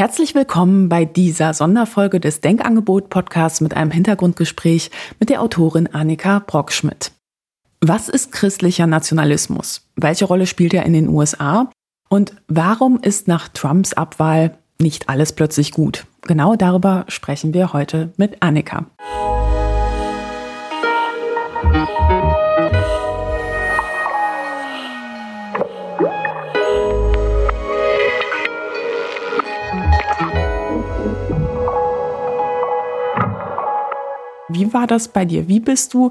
Herzlich willkommen bei dieser Sonderfolge des Denkangebot-Podcasts mit einem Hintergrundgespräch mit der Autorin Annika Brockschmidt. Was ist christlicher Nationalismus? Welche Rolle spielt er in den USA? Und warum ist nach Trumps Abwahl nicht alles plötzlich gut? Genau darüber sprechen wir heute mit Annika. Wie war das bei dir? Wie bist du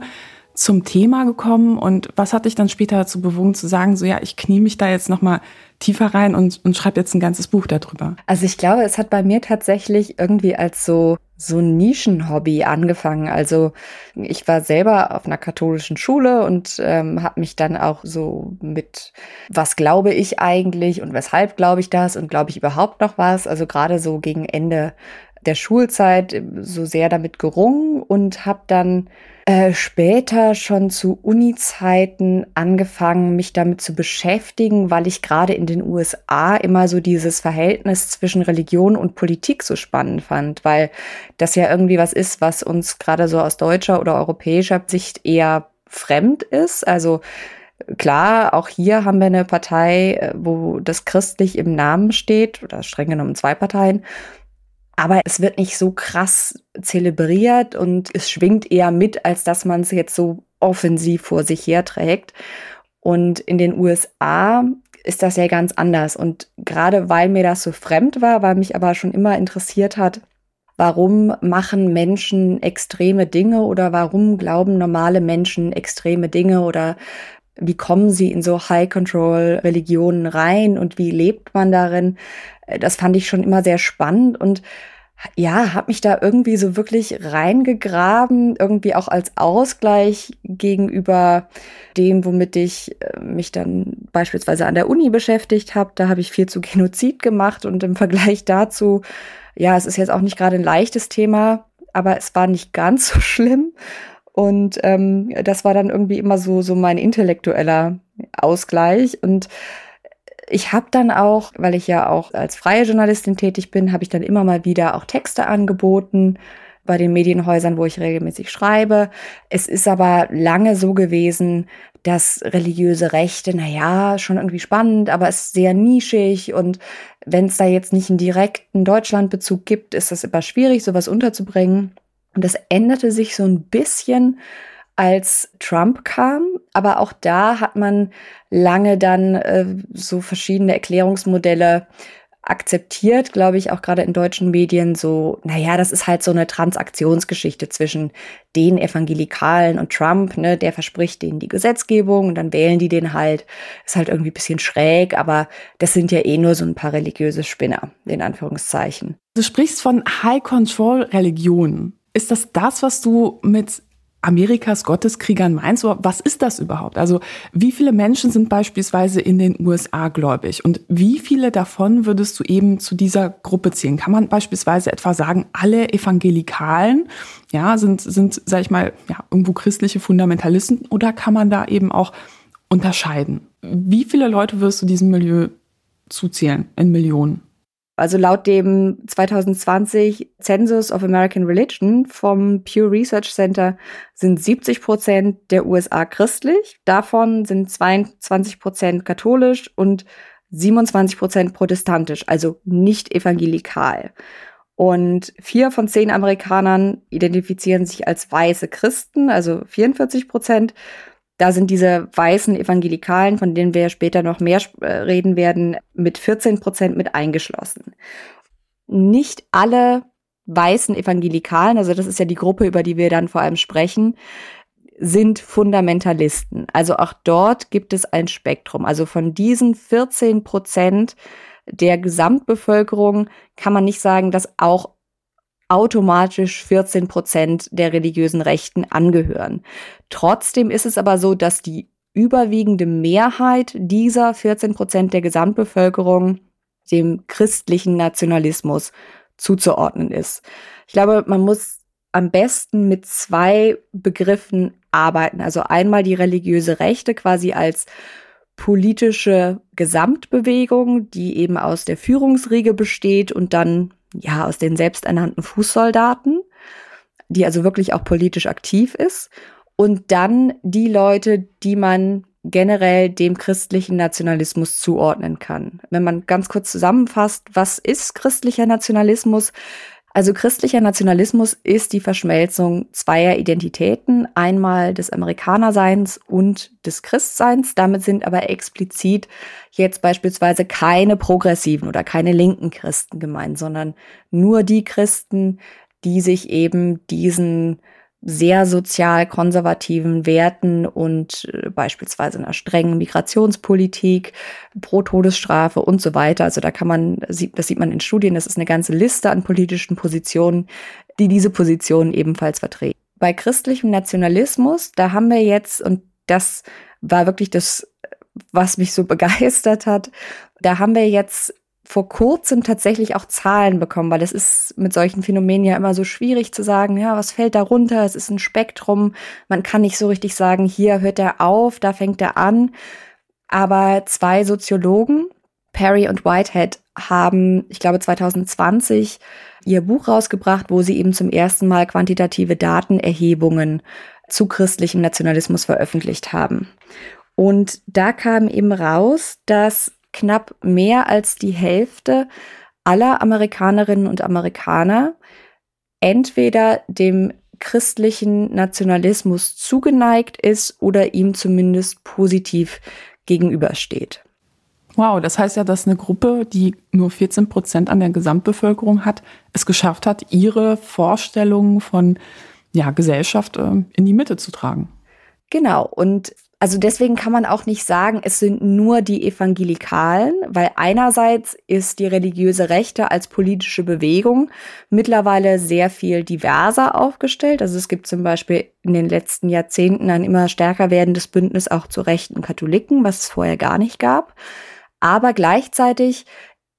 zum Thema gekommen und was hat dich dann später dazu bewogen zu sagen, so ja, ich knie mich da jetzt nochmal tiefer rein und, und schreibe jetzt ein ganzes Buch darüber? Also ich glaube, es hat bei mir tatsächlich irgendwie als so so ein Nischenhobby angefangen. Also ich war selber auf einer katholischen Schule und ähm, habe mich dann auch so mit, was glaube ich eigentlich und weshalb glaube ich das und glaube ich überhaupt noch was. Also gerade so gegen Ende der Schulzeit so sehr damit gerungen und habe dann äh, später schon zu Uni-Zeiten angefangen, mich damit zu beschäftigen, weil ich gerade in den USA immer so dieses Verhältnis zwischen Religion und Politik so spannend fand, weil das ja irgendwie was ist, was uns gerade so aus deutscher oder europäischer Sicht eher fremd ist. Also Klar, auch hier haben wir eine Partei, äh, wo das christlich im Namen steht, oder streng genommen zwei Parteien. Aber es wird nicht so krass zelebriert und es schwingt eher mit, als dass man es jetzt so offensiv vor sich herträgt. Und in den USA ist das ja ganz anders. Und gerade weil mir das so fremd war, weil mich aber schon immer interessiert hat, warum machen Menschen extreme Dinge oder warum glauben normale Menschen extreme Dinge oder wie kommen sie in so High-Control-Religionen rein und wie lebt man darin? Äh, das fand ich schon immer sehr spannend und ja, habe mich da irgendwie so wirklich reingegraben, irgendwie auch als Ausgleich gegenüber dem, womit ich äh, mich dann beispielsweise an der Uni beschäftigt habe. Da habe ich viel zu Genozid gemacht und im Vergleich dazu, ja, es ist jetzt auch nicht gerade ein leichtes Thema, aber es war nicht ganz so schlimm. Und ähm, das war dann irgendwie immer so, so mein intellektueller Ausgleich. Und ich habe dann auch, weil ich ja auch als freie Journalistin tätig bin, habe ich dann immer mal wieder auch Texte angeboten bei den Medienhäusern, wo ich regelmäßig schreibe. Es ist aber lange so gewesen, dass religiöse Rechte, na ja, schon irgendwie spannend, aber es ist sehr nischig und wenn es da jetzt nicht einen direkten Deutschlandbezug gibt, ist das immer schwierig, sowas unterzubringen. Und das änderte sich so ein bisschen, als Trump kam. Aber auch da hat man lange dann äh, so verschiedene Erklärungsmodelle akzeptiert, glaube ich, auch gerade in deutschen Medien so, naja, das ist halt so eine Transaktionsgeschichte zwischen den Evangelikalen und Trump, ne, der verspricht denen die Gesetzgebung und dann wählen die den halt. Ist halt irgendwie ein bisschen schräg, aber das sind ja eh nur so ein paar religiöse Spinner, in Anführungszeichen. Du sprichst von High-Control-Religionen. Ist das das, was du mit Amerikas Gotteskriegern meinst? Was ist das überhaupt? Also wie viele Menschen sind beispielsweise in den USA gläubig und wie viele davon würdest du eben zu dieser Gruppe zählen? Kann man beispielsweise etwa sagen, alle Evangelikalen ja, sind, sind, sag ich mal, ja, irgendwo christliche Fundamentalisten oder kann man da eben auch unterscheiden? Wie viele Leute wirst du diesem Milieu zuzählen in Millionen? Also laut dem 2020 Census of American Religion vom Pew Research Center sind 70 Prozent der USA christlich. Davon sind 22 Prozent katholisch und 27 Prozent protestantisch, also nicht evangelikal. Und vier von zehn Amerikanern identifizieren sich als weiße Christen, also 44 Prozent. Da sind diese weißen Evangelikalen, von denen wir später noch mehr äh, reden werden, mit 14 Prozent mit eingeschlossen. Nicht alle weißen Evangelikalen, also das ist ja die Gruppe, über die wir dann vor allem sprechen, sind Fundamentalisten. Also auch dort gibt es ein Spektrum. Also von diesen 14 Prozent der Gesamtbevölkerung kann man nicht sagen, dass auch automatisch 14 Prozent der religiösen Rechten angehören. Trotzdem ist es aber so, dass die überwiegende Mehrheit dieser 14 Prozent der Gesamtbevölkerung dem christlichen Nationalismus zuzuordnen ist. Ich glaube, man muss am besten mit zwei Begriffen arbeiten. Also einmal die religiöse Rechte quasi als politische Gesamtbewegung, die eben aus der Führungsriege besteht und dann ja aus den selbsternannten Fußsoldaten, die also wirklich auch politisch aktiv ist. Und dann die Leute, die man generell dem christlichen Nationalismus zuordnen kann. Wenn man ganz kurz zusammenfasst, was ist christlicher Nationalismus? Also christlicher Nationalismus ist die Verschmelzung zweier Identitäten, einmal des Amerikanerseins und des Christseins. Damit sind aber explizit jetzt beispielsweise keine progressiven oder keine linken Christen gemeint, sondern nur die Christen, die sich eben diesen sehr sozial konservativen Werten und äh, beispielsweise einer strengen Migrationspolitik, pro Todesstrafe und so weiter. Also da kann man, das sieht man in Studien, das ist eine ganze Liste an politischen Positionen, die diese Positionen ebenfalls vertreten. Bei christlichem Nationalismus, da haben wir jetzt, und das war wirklich das, was mich so begeistert hat, da haben wir jetzt vor kurzem tatsächlich auch Zahlen bekommen, weil es ist mit solchen Phänomenen ja immer so schwierig zu sagen, ja, was fällt da runter? Es ist ein Spektrum. Man kann nicht so richtig sagen, hier hört er auf, da fängt er an. Aber zwei Soziologen, Perry und Whitehead, haben, ich glaube, 2020 ihr Buch rausgebracht, wo sie eben zum ersten Mal quantitative Datenerhebungen zu christlichem Nationalismus veröffentlicht haben. Und da kam eben raus, dass knapp mehr als die Hälfte aller Amerikanerinnen und Amerikaner entweder dem christlichen Nationalismus zugeneigt ist oder ihm zumindest positiv gegenübersteht. Wow, das heißt ja, dass eine Gruppe, die nur 14 Prozent an der Gesamtbevölkerung hat, es geschafft hat, ihre Vorstellungen von ja, Gesellschaft äh, in die Mitte zu tragen. Genau. Und also deswegen kann man auch nicht sagen, es sind nur die Evangelikalen, weil einerseits ist die religiöse Rechte als politische Bewegung mittlerweile sehr viel diverser aufgestellt. Also es gibt zum Beispiel in den letzten Jahrzehnten ein immer stärker werdendes Bündnis auch zu rechten Katholiken, was es vorher gar nicht gab. Aber gleichzeitig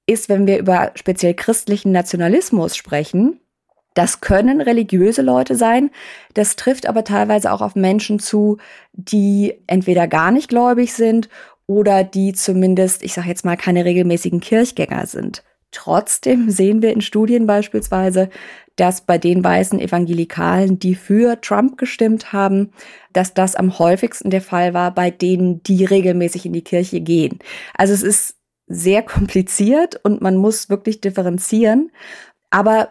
ist, wenn wir über speziell christlichen Nationalismus sprechen, das können religiöse Leute sein. Das trifft aber teilweise auch auf Menschen zu, die entweder gar nicht gläubig sind oder die zumindest, ich sage jetzt mal, keine regelmäßigen Kirchgänger sind. Trotzdem sehen wir in Studien beispielsweise, dass bei den weißen Evangelikalen, die für Trump gestimmt haben, dass das am häufigsten der Fall war bei denen, die regelmäßig in die Kirche gehen. Also es ist sehr kompliziert und man muss wirklich differenzieren. Aber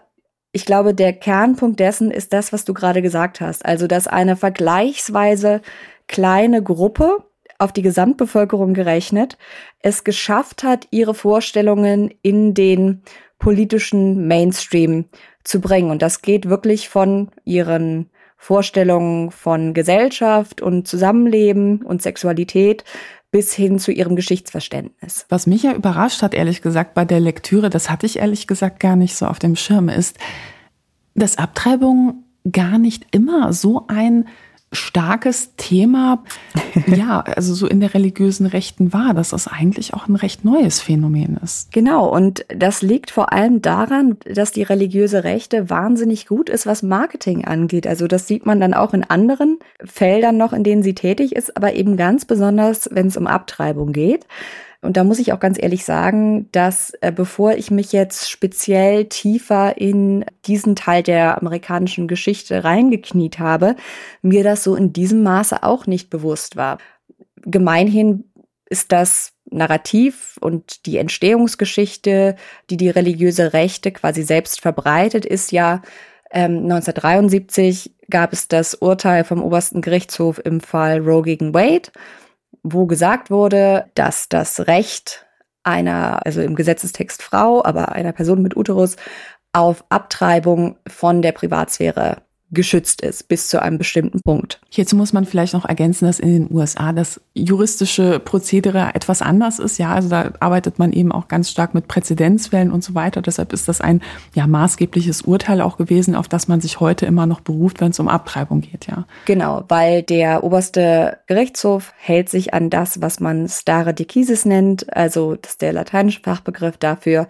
ich glaube, der Kernpunkt dessen ist das, was du gerade gesagt hast. Also, dass eine vergleichsweise kleine Gruppe auf die Gesamtbevölkerung gerechnet es geschafft hat, ihre Vorstellungen in den politischen Mainstream zu bringen. Und das geht wirklich von ihren Vorstellungen von Gesellschaft und Zusammenleben und Sexualität bis hin zu ihrem Geschichtsverständnis. Was mich ja überrascht hat, ehrlich gesagt, bei der Lektüre, das hatte ich ehrlich gesagt gar nicht so auf dem Schirm, ist, dass Abtreibung gar nicht immer so ein starkes Thema, ja, also so in der religiösen Rechten war, dass das eigentlich auch ein recht neues Phänomen ist. Genau, und das liegt vor allem daran, dass die religiöse Rechte wahnsinnig gut ist, was Marketing angeht. Also das sieht man dann auch in anderen Feldern noch, in denen sie tätig ist, aber eben ganz besonders, wenn es um Abtreibung geht. Und da muss ich auch ganz ehrlich sagen, dass äh, bevor ich mich jetzt speziell tiefer in diesen Teil der amerikanischen Geschichte reingekniet habe, mir das so in diesem Maße auch nicht bewusst war. Gemeinhin ist das Narrativ und die Entstehungsgeschichte, die die religiöse Rechte quasi selbst verbreitet, ist ja ähm, 1973 gab es das Urteil vom obersten Gerichtshof im Fall Roe gegen Wade wo gesagt wurde, dass das Recht einer, also im Gesetzestext Frau, aber einer Person mit Uterus auf Abtreibung von der Privatsphäre geschützt ist bis zu einem bestimmten Punkt. Hierzu muss man vielleicht noch ergänzen, dass in den USA das juristische Prozedere etwas anders ist. Ja, also da arbeitet man eben auch ganz stark mit Präzedenzfällen und so weiter. Deshalb ist das ein ja maßgebliches Urteil auch gewesen, auf das man sich heute immer noch beruft, wenn es um Abtreibung geht. Ja, genau, weil der oberste Gerichtshof hält sich an das, was man stare decisis nennt, also das ist der lateinische Fachbegriff dafür,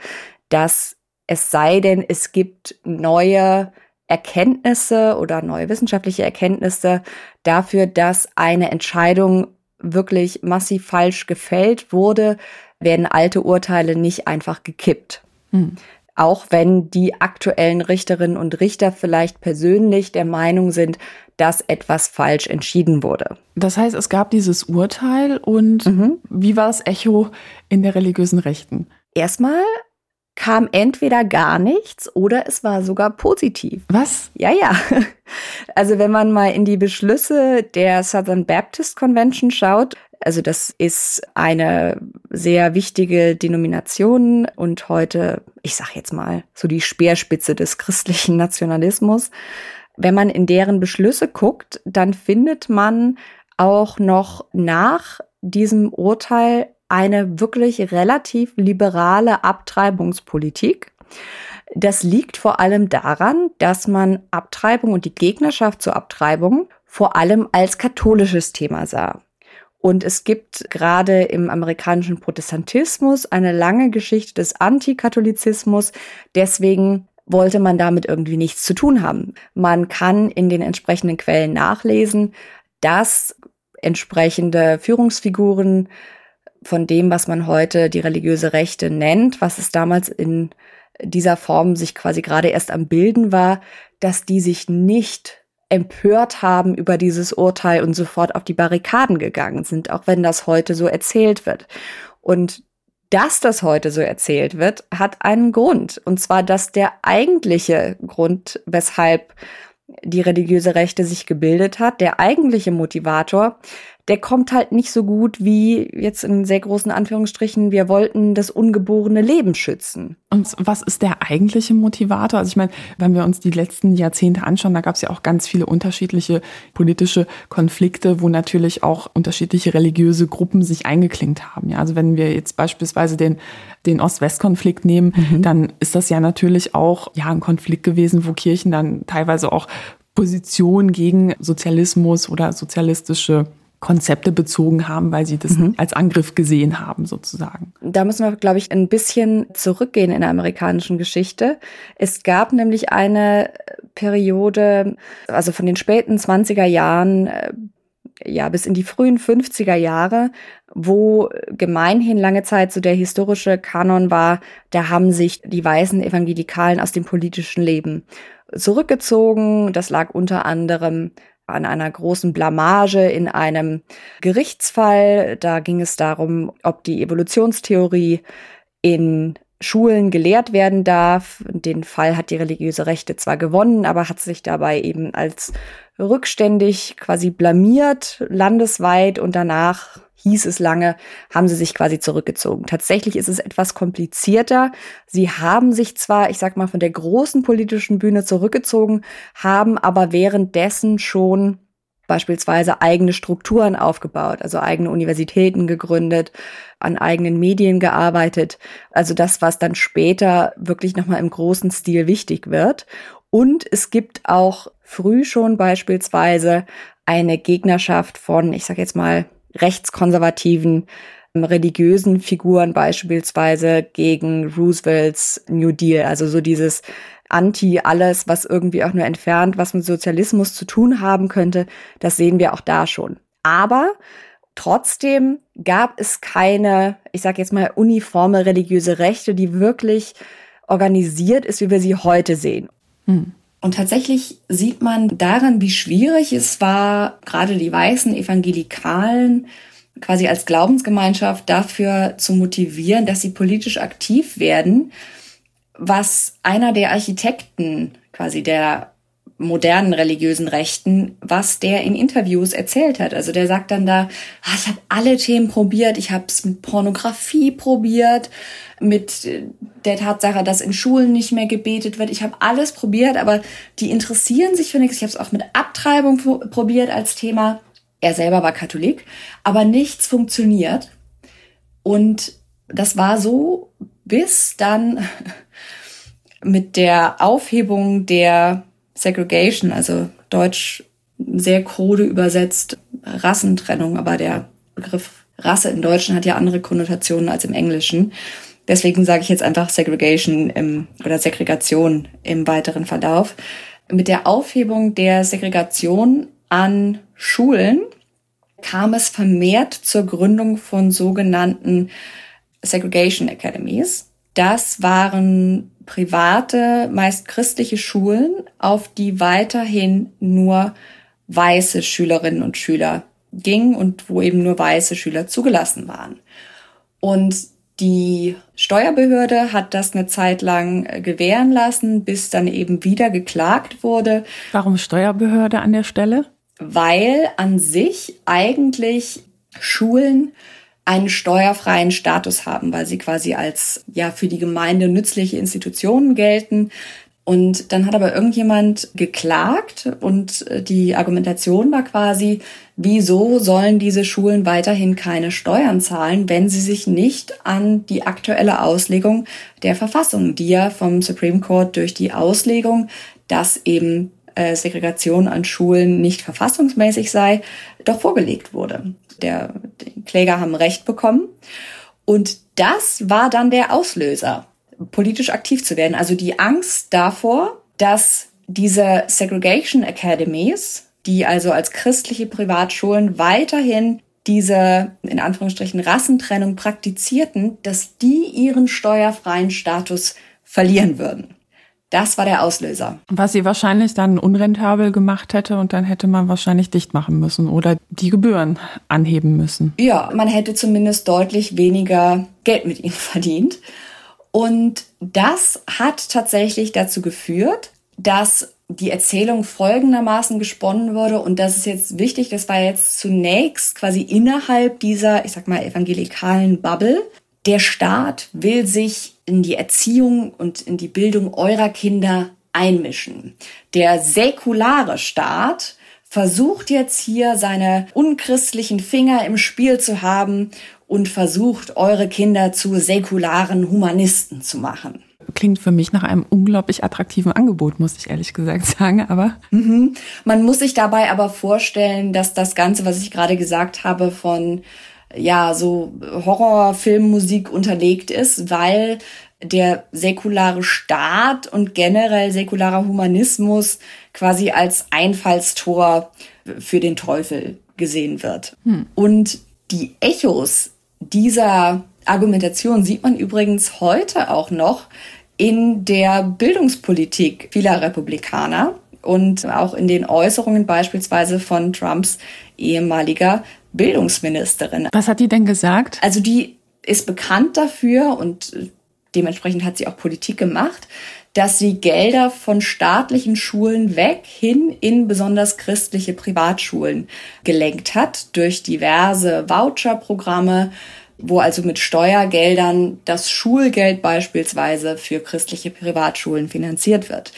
dass es sei denn, es gibt neue Erkenntnisse oder neue wissenschaftliche Erkenntnisse dafür, dass eine Entscheidung wirklich massiv falsch gefällt wurde, werden alte Urteile nicht einfach gekippt. Hm. Auch wenn die aktuellen Richterinnen und Richter vielleicht persönlich der Meinung sind, dass etwas falsch entschieden wurde. Das heißt, es gab dieses Urteil und mhm. wie war das Echo in der religiösen Rechten? Erstmal kam entweder gar nichts oder es war sogar positiv. Was? Ja, ja. Also wenn man mal in die Beschlüsse der Southern Baptist Convention schaut, also das ist eine sehr wichtige Denomination und heute, ich sag jetzt mal, so die Speerspitze des christlichen Nationalismus. Wenn man in deren Beschlüsse guckt, dann findet man auch noch nach diesem Urteil eine wirklich relativ liberale Abtreibungspolitik. Das liegt vor allem daran, dass man Abtreibung und die Gegnerschaft zur Abtreibung vor allem als katholisches Thema sah. Und es gibt gerade im amerikanischen Protestantismus eine lange Geschichte des Antikatholizismus. Deswegen wollte man damit irgendwie nichts zu tun haben. Man kann in den entsprechenden Quellen nachlesen, dass entsprechende Führungsfiguren von dem, was man heute die religiöse Rechte nennt, was es damals in dieser Form sich quasi gerade erst am Bilden war, dass die sich nicht empört haben über dieses Urteil und sofort auf die Barrikaden gegangen sind, auch wenn das heute so erzählt wird. Und dass das heute so erzählt wird, hat einen Grund. Und zwar, dass der eigentliche Grund, weshalb die religiöse Rechte sich gebildet hat, der eigentliche Motivator, der kommt halt nicht so gut wie jetzt in sehr großen Anführungsstrichen, wir wollten das ungeborene Leben schützen. Und was ist der eigentliche Motivator? Also ich meine, wenn wir uns die letzten Jahrzehnte anschauen, da gab es ja auch ganz viele unterschiedliche politische Konflikte, wo natürlich auch unterschiedliche religiöse Gruppen sich eingeklinkt haben. Ja, also wenn wir jetzt beispielsweise den, den Ost-West-Konflikt nehmen, mhm. dann ist das ja natürlich auch ja ein Konflikt gewesen, wo Kirchen dann teilweise auch Position gegen Sozialismus oder sozialistische Konzepte bezogen haben, weil sie das mhm. als Angriff gesehen haben, sozusagen. Da müssen wir, glaube ich, ein bisschen zurückgehen in der amerikanischen Geschichte. Es gab nämlich eine Periode, also von den späten 20er Jahren äh, ja, bis in die frühen 50er Jahre, wo gemeinhin lange Zeit so der historische Kanon war, da haben sich die weißen Evangelikalen aus dem politischen Leben zurückgezogen. Das lag unter anderem an einer großen Blamage in einem Gerichtsfall. Da ging es darum, ob die Evolutionstheorie in Schulen gelehrt werden darf. Den Fall hat die religiöse Rechte zwar gewonnen, aber hat sich dabei eben als rückständig quasi blamiert landesweit und danach hieß es lange, haben sie sich quasi zurückgezogen. Tatsächlich ist es etwas komplizierter. Sie haben sich zwar, ich sag mal, von der großen politischen Bühne zurückgezogen, haben aber währenddessen schon beispielsweise eigene Strukturen aufgebaut, also eigene Universitäten gegründet, an eigenen Medien gearbeitet. Also das, was dann später wirklich nochmal im großen Stil wichtig wird. Und es gibt auch früh schon beispielsweise eine Gegnerschaft von, ich sag jetzt mal, rechtskonservativen ähm, religiösen Figuren beispielsweise gegen Roosevelts New Deal, also so dieses Anti alles, was irgendwie auch nur entfernt, was mit Sozialismus zu tun haben könnte, das sehen wir auch da schon. Aber trotzdem gab es keine, ich sage jetzt mal, uniforme religiöse Rechte, die wirklich organisiert ist, wie wir sie heute sehen. Hm. Und tatsächlich sieht man daran, wie schwierig es war, gerade die weißen Evangelikalen quasi als Glaubensgemeinschaft dafür zu motivieren, dass sie politisch aktiv werden, was einer der Architekten quasi der modernen religiösen Rechten, was der in Interviews erzählt hat. Also der sagt dann da, ah, ich habe alle Themen probiert, ich habe es mit Pornografie probiert, mit der Tatsache, dass in Schulen nicht mehr gebetet wird. Ich habe alles probiert, aber die interessieren sich für nichts. Ich habe es auch mit Abtreibung probiert als Thema. Er selber war Katholik, aber nichts funktioniert. Und das war so, bis dann mit der Aufhebung der Segregation, also Deutsch sehr krude übersetzt, Rassentrennung, aber der Begriff Rasse im Deutschen hat ja andere Konnotationen als im Englischen. Deswegen sage ich jetzt einfach Segregation im, oder Segregation im weiteren Verlauf. Mit der Aufhebung der Segregation an Schulen kam es vermehrt zur Gründung von sogenannten Segregation Academies. Das waren private, meist christliche Schulen, auf die weiterhin nur weiße Schülerinnen und Schüler gingen und wo eben nur weiße Schüler zugelassen waren. Und die Steuerbehörde hat das eine Zeit lang äh, gewähren lassen, bis dann eben wieder geklagt wurde. Warum Steuerbehörde an der Stelle? Weil an sich eigentlich Schulen einen steuerfreien Status haben, weil sie quasi als ja für die Gemeinde nützliche Institutionen gelten. Und dann hat aber irgendjemand geklagt und äh, die Argumentation war quasi, wieso sollen diese Schulen weiterhin keine Steuern zahlen, wenn sie sich nicht an die aktuelle Auslegung der Verfassung, die ja vom Supreme Court durch die Auslegung, dass eben äh, Segregation an Schulen nicht verfassungsmäßig sei, doch vorgelegt wurde. Der, die Kläger haben Recht bekommen. Und das war dann der Auslöser politisch aktiv zu werden. Also die Angst davor, dass diese Segregation Academies, die also als christliche Privatschulen weiterhin diese in Anführungsstrichen Rassentrennung praktizierten, dass die ihren steuerfreien Status verlieren würden. Das war der Auslöser. Was sie wahrscheinlich dann unrentabel gemacht hätte und dann hätte man wahrscheinlich dicht machen müssen oder die Gebühren anheben müssen. Ja, man hätte zumindest deutlich weniger Geld mit ihnen verdient. Und das hat tatsächlich dazu geführt, dass die Erzählung folgendermaßen gesponnen wurde. Und das ist jetzt wichtig, das war jetzt zunächst quasi innerhalb dieser, ich sag mal, evangelikalen Bubble. Der Staat will sich in die Erziehung und in die Bildung eurer Kinder einmischen. Der säkulare Staat versucht jetzt hier seine unchristlichen Finger im Spiel zu haben und versucht, eure Kinder zu säkularen Humanisten zu machen. Klingt für mich nach einem unglaublich attraktiven Angebot, muss ich ehrlich gesagt sagen, aber. Mhm. Man muss sich dabei aber vorstellen, dass das Ganze, was ich gerade gesagt habe, von ja, so Horrorfilmmusik unterlegt ist, weil der säkulare Staat und generell säkularer Humanismus quasi als Einfallstor für den Teufel gesehen wird. Hm. Und die Echos dieser Argumentation sieht man übrigens heute auch noch in der Bildungspolitik vieler Republikaner und auch in den Äußerungen beispielsweise von Trumps ehemaliger Bildungsministerin. Was hat die denn gesagt? Also die ist bekannt dafür und dementsprechend hat sie auch Politik gemacht, dass sie Gelder von staatlichen Schulen weg hin in besonders christliche Privatschulen gelenkt hat durch diverse Voucherprogramme, wo also mit Steuergeldern das Schulgeld beispielsweise für christliche Privatschulen finanziert wird.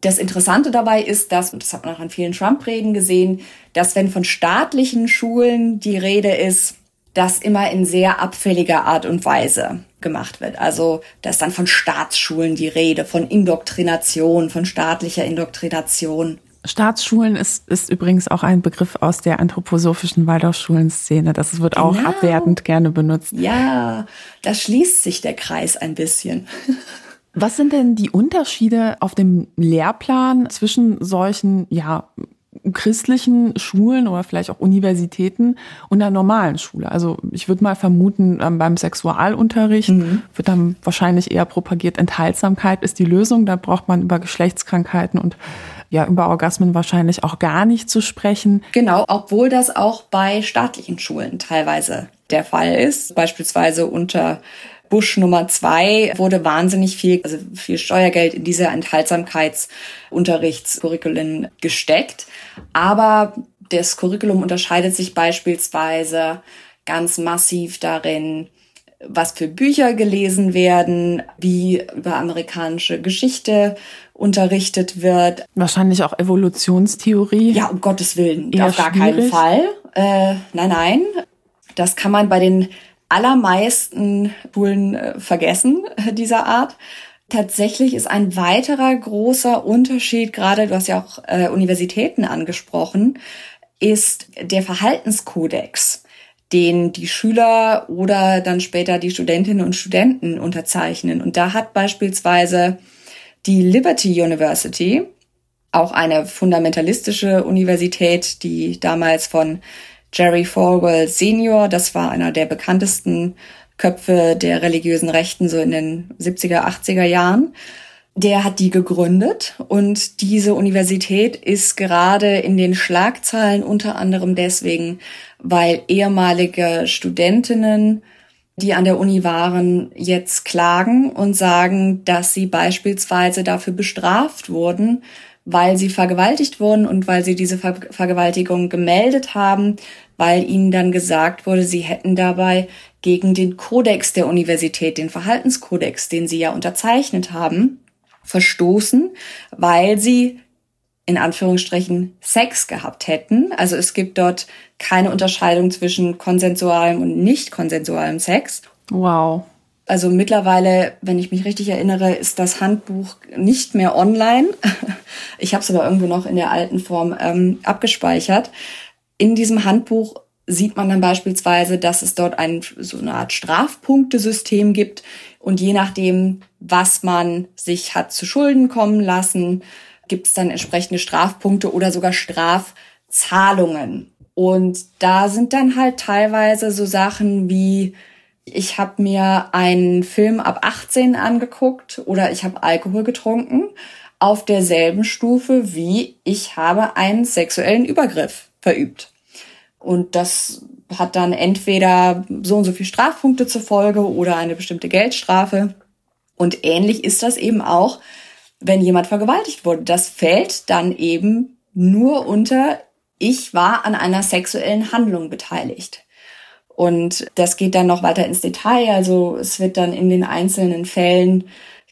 Das Interessante dabei ist, dass, und das hat man auch an vielen Trump-Reden gesehen, dass wenn von staatlichen Schulen die Rede ist, das immer in sehr abfälliger Art und Weise gemacht wird. Also da ist dann von Staatsschulen die Rede, von Indoktrination, von staatlicher Indoktrination. Staatsschulen ist, ist übrigens auch ein Begriff aus der anthroposophischen Waldorfschulenszene. Das wird auch genau. abwertend gerne benutzt. Ja, da schließt sich der Kreis ein bisschen. Was sind denn die Unterschiede auf dem Lehrplan zwischen solchen, ja, christlichen Schulen oder vielleicht auch Universitäten und einer normalen Schule. Also ich würde mal vermuten, ähm, beim Sexualunterricht mhm. wird dann wahrscheinlich eher propagiert, Enthaltsamkeit ist die Lösung. Da braucht man über Geschlechtskrankheiten und ja, über Orgasmen wahrscheinlich auch gar nicht zu sprechen. Genau, obwohl das auch bei staatlichen Schulen teilweise der Fall ist. Beispielsweise unter Bush Nummer zwei wurde wahnsinnig viel, also viel Steuergeld in diese Enthaltsamkeitsunterrichtscurriculen gesteckt. Aber das Curriculum unterscheidet sich beispielsweise ganz massiv darin, was für Bücher gelesen werden, wie über amerikanische Geschichte unterrichtet wird. Wahrscheinlich auch Evolutionstheorie. Ja, um Gottes Willen, Eher auf gar schwierig. keinen Fall. Äh, nein, nein. Das kann man bei den allermeisten Schulen äh, vergessen, dieser Art. Tatsächlich ist ein weiterer großer Unterschied, gerade du hast ja auch äh, Universitäten angesprochen, ist der Verhaltenskodex, den die Schüler oder dann später die Studentinnen und Studenten unterzeichnen. Und da hat beispielsweise die Liberty University, auch eine fundamentalistische Universität, die damals von Jerry Falwell Senior, das war einer der bekanntesten Köpfe der religiösen Rechten so in den 70er, 80er Jahren. Der hat die gegründet und diese Universität ist gerade in den Schlagzeilen unter anderem deswegen, weil ehemalige Studentinnen, die an der Uni waren, jetzt klagen und sagen, dass sie beispielsweise dafür bestraft wurden, weil sie vergewaltigt wurden und weil sie diese Ver Vergewaltigung gemeldet haben, weil ihnen dann gesagt wurde, sie hätten dabei gegen den Kodex der Universität, den Verhaltenskodex, den sie ja unterzeichnet haben, verstoßen, weil sie in Anführungsstrichen Sex gehabt hätten. Also es gibt dort keine Unterscheidung zwischen konsensualem und nicht konsensualem Sex. Wow. Also mittlerweile, wenn ich mich richtig erinnere, ist das Handbuch nicht mehr online. Ich habe es aber irgendwo noch in der alten Form ähm, abgespeichert. In diesem Handbuch sieht man dann beispielsweise, dass es dort ein, so eine Art Strafpunktesystem gibt und je nachdem, was man sich hat zu Schulden kommen lassen, gibt es dann entsprechende Strafpunkte oder sogar Strafzahlungen. Und da sind dann halt teilweise so Sachen wie, ich habe mir einen Film ab 18 angeguckt oder ich habe Alkohol getrunken auf derselben Stufe wie ich habe einen sexuellen Übergriff verübt. Und das hat dann entweder so und so viel Strafpunkte zur Folge oder eine bestimmte Geldstrafe. Und ähnlich ist das eben auch, wenn jemand vergewaltigt wurde. Das fällt dann eben nur unter, ich war an einer sexuellen Handlung beteiligt. Und das geht dann noch weiter ins Detail. Also es wird dann in den einzelnen Fällen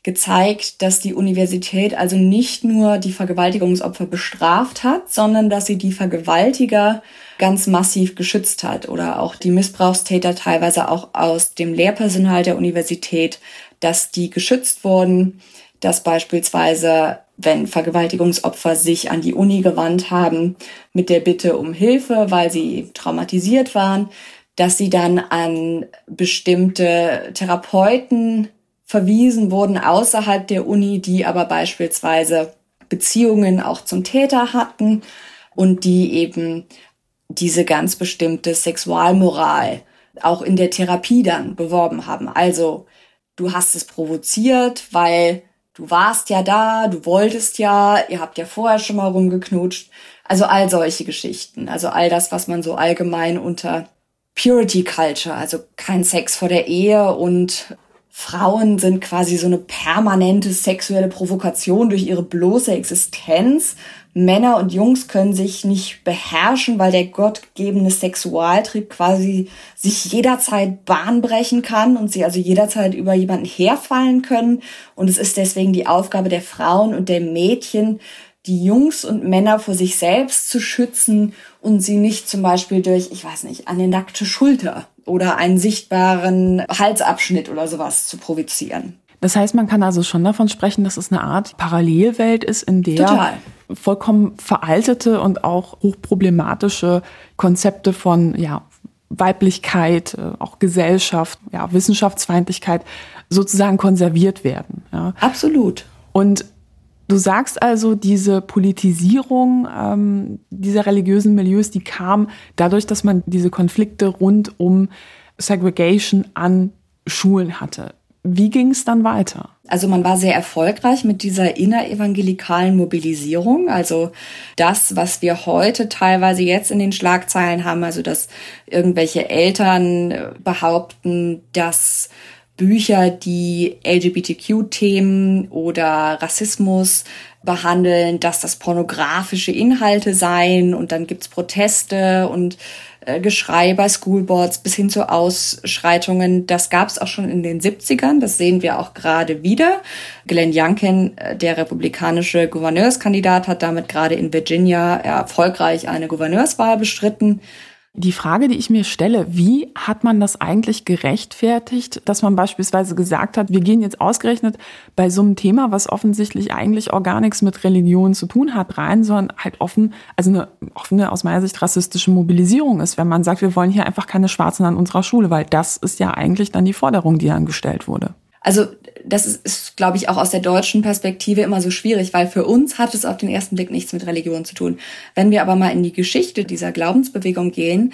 gezeigt, dass die Universität also nicht nur die Vergewaltigungsopfer bestraft hat, sondern dass sie die Vergewaltiger ganz massiv geschützt hat oder auch die Missbrauchstäter teilweise auch aus dem Lehrpersonal der Universität, dass die geschützt wurden, dass beispielsweise wenn Vergewaltigungsopfer sich an die Uni gewandt haben mit der Bitte um Hilfe, weil sie traumatisiert waren, dass sie dann an bestimmte Therapeuten verwiesen wurden außerhalb der Uni, die aber beispielsweise Beziehungen auch zum Täter hatten und die eben diese ganz bestimmte Sexualmoral auch in der Therapie dann beworben haben. Also du hast es provoziert, weil du warst ja da, du wolltest ja, ihr habt ja vorher schon mal rumgeknutscht. Also all solche Geschichten. Also all das, was man so allgemein unter Purity Culture, also kein Sex vor der Ehe und Frauen sind quasi so eine permanente sexuelle Provokation durch ihre bloße Existenz. Männer und Jungs können sich nicht beherrschen, weil der gottgegebene Sexualtrieb quasi sich jederzeit Bahn brechen kann und sie also jederzeit über jemanden herfallen können. Und es ist deswegen die Aufgabe der Frauen und der Mädchen, die Jungs und Männer vor sich selbst zu schützen und sie nicht zum Beispiel durch, ich weiß nicht, eine nackte Schulter oder einen sichtbaren Halsabschnitt oder sowas zu provozieren. Das heißt, man kann also schon davon sprechen, dass es eine Art Parallelwelt ist, in der Total. vollkommen veraltete und auch hochproblematische Konzepte von ja, Weiblichkeit, äh, auch Gesellschaft, ja, Wissenschaftsfeindlichkeit sozusagen konserviert werden. Ja. Absolut. Und Du sagst also, diese Politisierung ähm, dieser religiösen Milieus, die kam dadurch, dass man diese Konflikte rund um Segregation an Schulen hatte. Wie ging es dann weiter? Also man war sehr erfolgreich mit dieser innerevangelikalen Mobilisierung. Also das, was wir heute teilweise jetzt in den Schlagzeilen haben, also dass irgendwelche Eltern behaupten, dass Bücher, die LGBTQ-Themen oder Rassismus behandeln, dass das pornografische Inhalte seien und dann gibt's Proteste und äh, Geschrei bei Schoolboards bis hin zu Ausschreitungen. Das gab's auch schon in den 70ern, das sehen wir auch gerade wieder. Glenn Youngkin, äh, der republikanische Gouverneurskandidat, hat damit gerade in Virginia erfolgreich eine Gouverneurswahl bestritten. Die Frage, die ich mir stelle, wie hat man das eigentlich gerechtfertigt, dass man beispielsweise gesagt hat, wir gehen jetzt ausgerechnet bei so einem Thema, was offensichtlich eigentlich auch gar nichts mit Religion zu tun hat, rein, sondern halt offen, also eine offene, aus meiner Sicht rassistische Mobilisierung ist, wenn man sagt, wir wollen hier einfach keine Schwarzen an unserer Schule, weil das ist ja eigentlich dann die Forderung, die dann gestellt wurde. Also das ist, ist glaube ich, auch aus der deutschen Perspektive immer so schwierig, weil für uns hat es auf den ersten Blick nichts mit Religion zu tun. Wenn wir aber mal in die Geschichte dieser Glaubensbewegung gehen,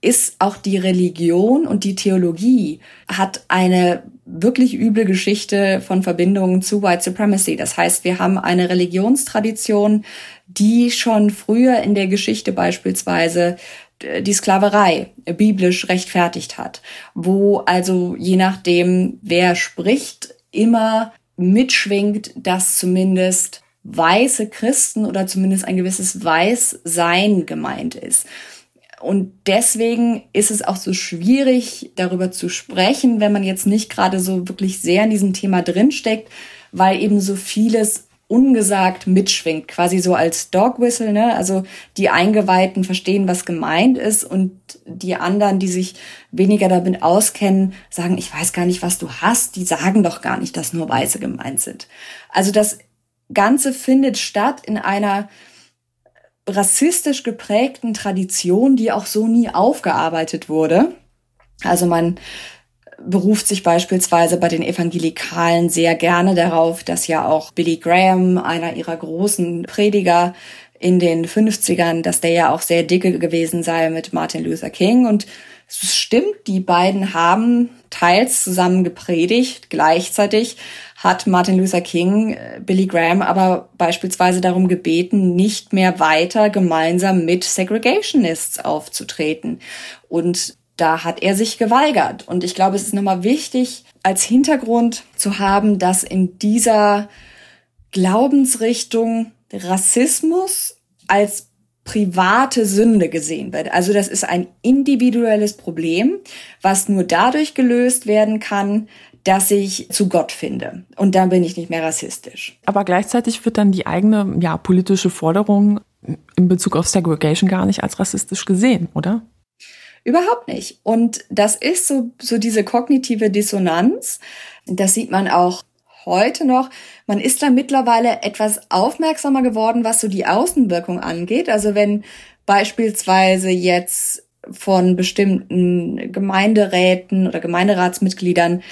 ist auch die Religion und die Theologie hat eine wirklich üble Geschichte von Verbindungen zu White Supremacy. Das heißt, wir haben eine Religionstradition, die schon früher in der Geschichte beispielsweise äh, die Sklaverei biblisch rechtfertigt hat, wo also je nachdem, wer spricht, immer mitschwingt, dass zumindest weiße Christen oder zumindest ein gewisses Weißsein gemeint ist. Und deswegen ist es auch so schwierig, darüber zu sprechen, wenn man jetzt nicht gerade so wirklich sehr in diesem Thema drinsteckt, weil eben so vieles ungesagt mitschwingt, quasi so als Dog Whistle, ne? Also die Eingeweihten verstehen, was gemeint ist und die anderen, die sich weniger damit auskennen, sagen, ich weiß gar nicht, was du hast, die sagen doch gar nicht, dass nur Weiße gemeint sind. Also das Ganze findet statt in einer rassistisch geprägten Tradition, die auch so nie aufgearbeitet wurde. Also man beruft sich beispielsweise bei den Evangelikalen sehr gerne darauf, dass ja auch Billy Graham, einer ihrer großen Prediger in den 50ern, dass der ja auch sehr dicke gewesen sei mit Martin Luther King. Und es stimmt, die beiden haben teils zusammen gepredigt. Gleichzeitig hat Martin Luther King äh, Billy Graham aber beispielsweise darum gebeten, nicht mehr weiter gemeinsam mit Segregationists aufzutreten. Und da hat er sich geweigert. Und ich glaube, es ist nochmal wichtig, als Hintergrund zu haben, dass in dieser Glaubensrichtung Rassismus als private Sünde gesehen wird. Also das ist ein individuelles Problem, was nur dadurch gelöst werden kann, dass ich zu Gott finde. Und dann bin ich nicht mehr rassistisch. Aber gleichzeitig wird dann die eigene ja, politische Forderung in Bezug auf Segregation gar nicht als rassistisch gesehen, oder? Überhaupt nicht. Und das ist so, so diese kognitive Dissonanz. Das sieht man auch heute noch. Man ist da mittlerweile etwas aufmerksamer geworden, was so die Außenwirkung angeht. Also wenn beispielsweise jetzt von bestimmten Gemeinderäten oder Gemeinderatsmitgliedern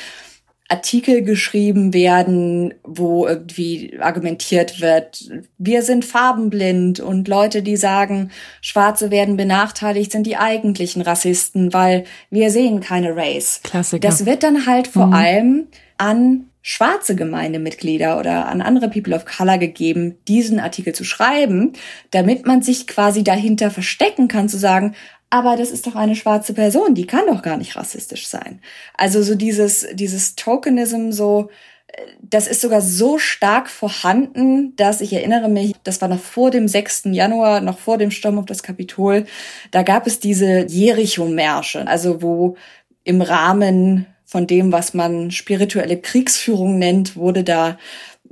Artikel geschrieben werden, wo irgendwie argumentiert wird, wir sind farbenblind und Leute, die sagen, Schwarze werden benachteiligt, sind die eigentlichen Rassisten, weil wir sehen keine Race. Klassiker. Das wird dann halt vor mhm. allem an schwarze Gemeindemitglieder oder an andere People of Color gegeben, diesen Artikel zu schreiben, damit man sich quasi dahinter verstecken kann, zu sagen, aber das ist doch eine schwarze Person, die kann doch gar nicht rassistisch sein. Also so dieses, dieses Tokenism so, äh, das ist sogar so stark vorhanden, dass ich erinnere mich, das war noch vor dem 6. Januar, noch vor dem Sturm auf das Kapitol, da gab es diese Jericho-Märsche, also wo im Rahmen von dem, was man spirituelle Kriegsführung nennt, wurde da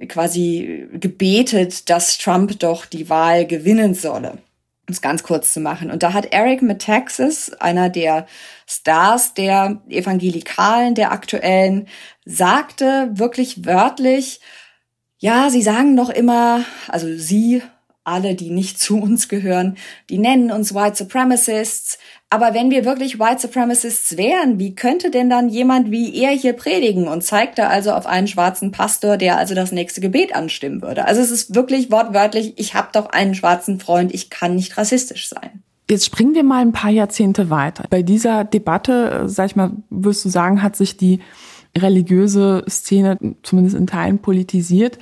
quasi gebetet, dass Trump doch die Wahl gewinnen solle um es ganz kurz zu machen. Und da hat Eric Metaxas, einer der Stars der Evangelikalen, der aktuellen, sagte wirklich wörtlich, ja, sie sagen doch immer, also sie, alle, die nicht zu uns gehören, die nennen uns White Supremacists, aber wenn wir wirklich White Supremacists wären, wie könnte denn dann jemand wie er hier predigen und zeigte also auf einen schwarzen Pastor, der also das nächste Gebet anstimmen würde? Also es ist wirklich wortwörtlich, ich habe doch einen schwarzen Freund, ich kann nicht rassistisch sein. Jetzt springen wir mal ein paar Jahrzehnte weiter. Bei dieser Debatte, äh, sag ich mal, würdest du sagen, hat sich die religiöse Szene zumindest in Teilen politisiert.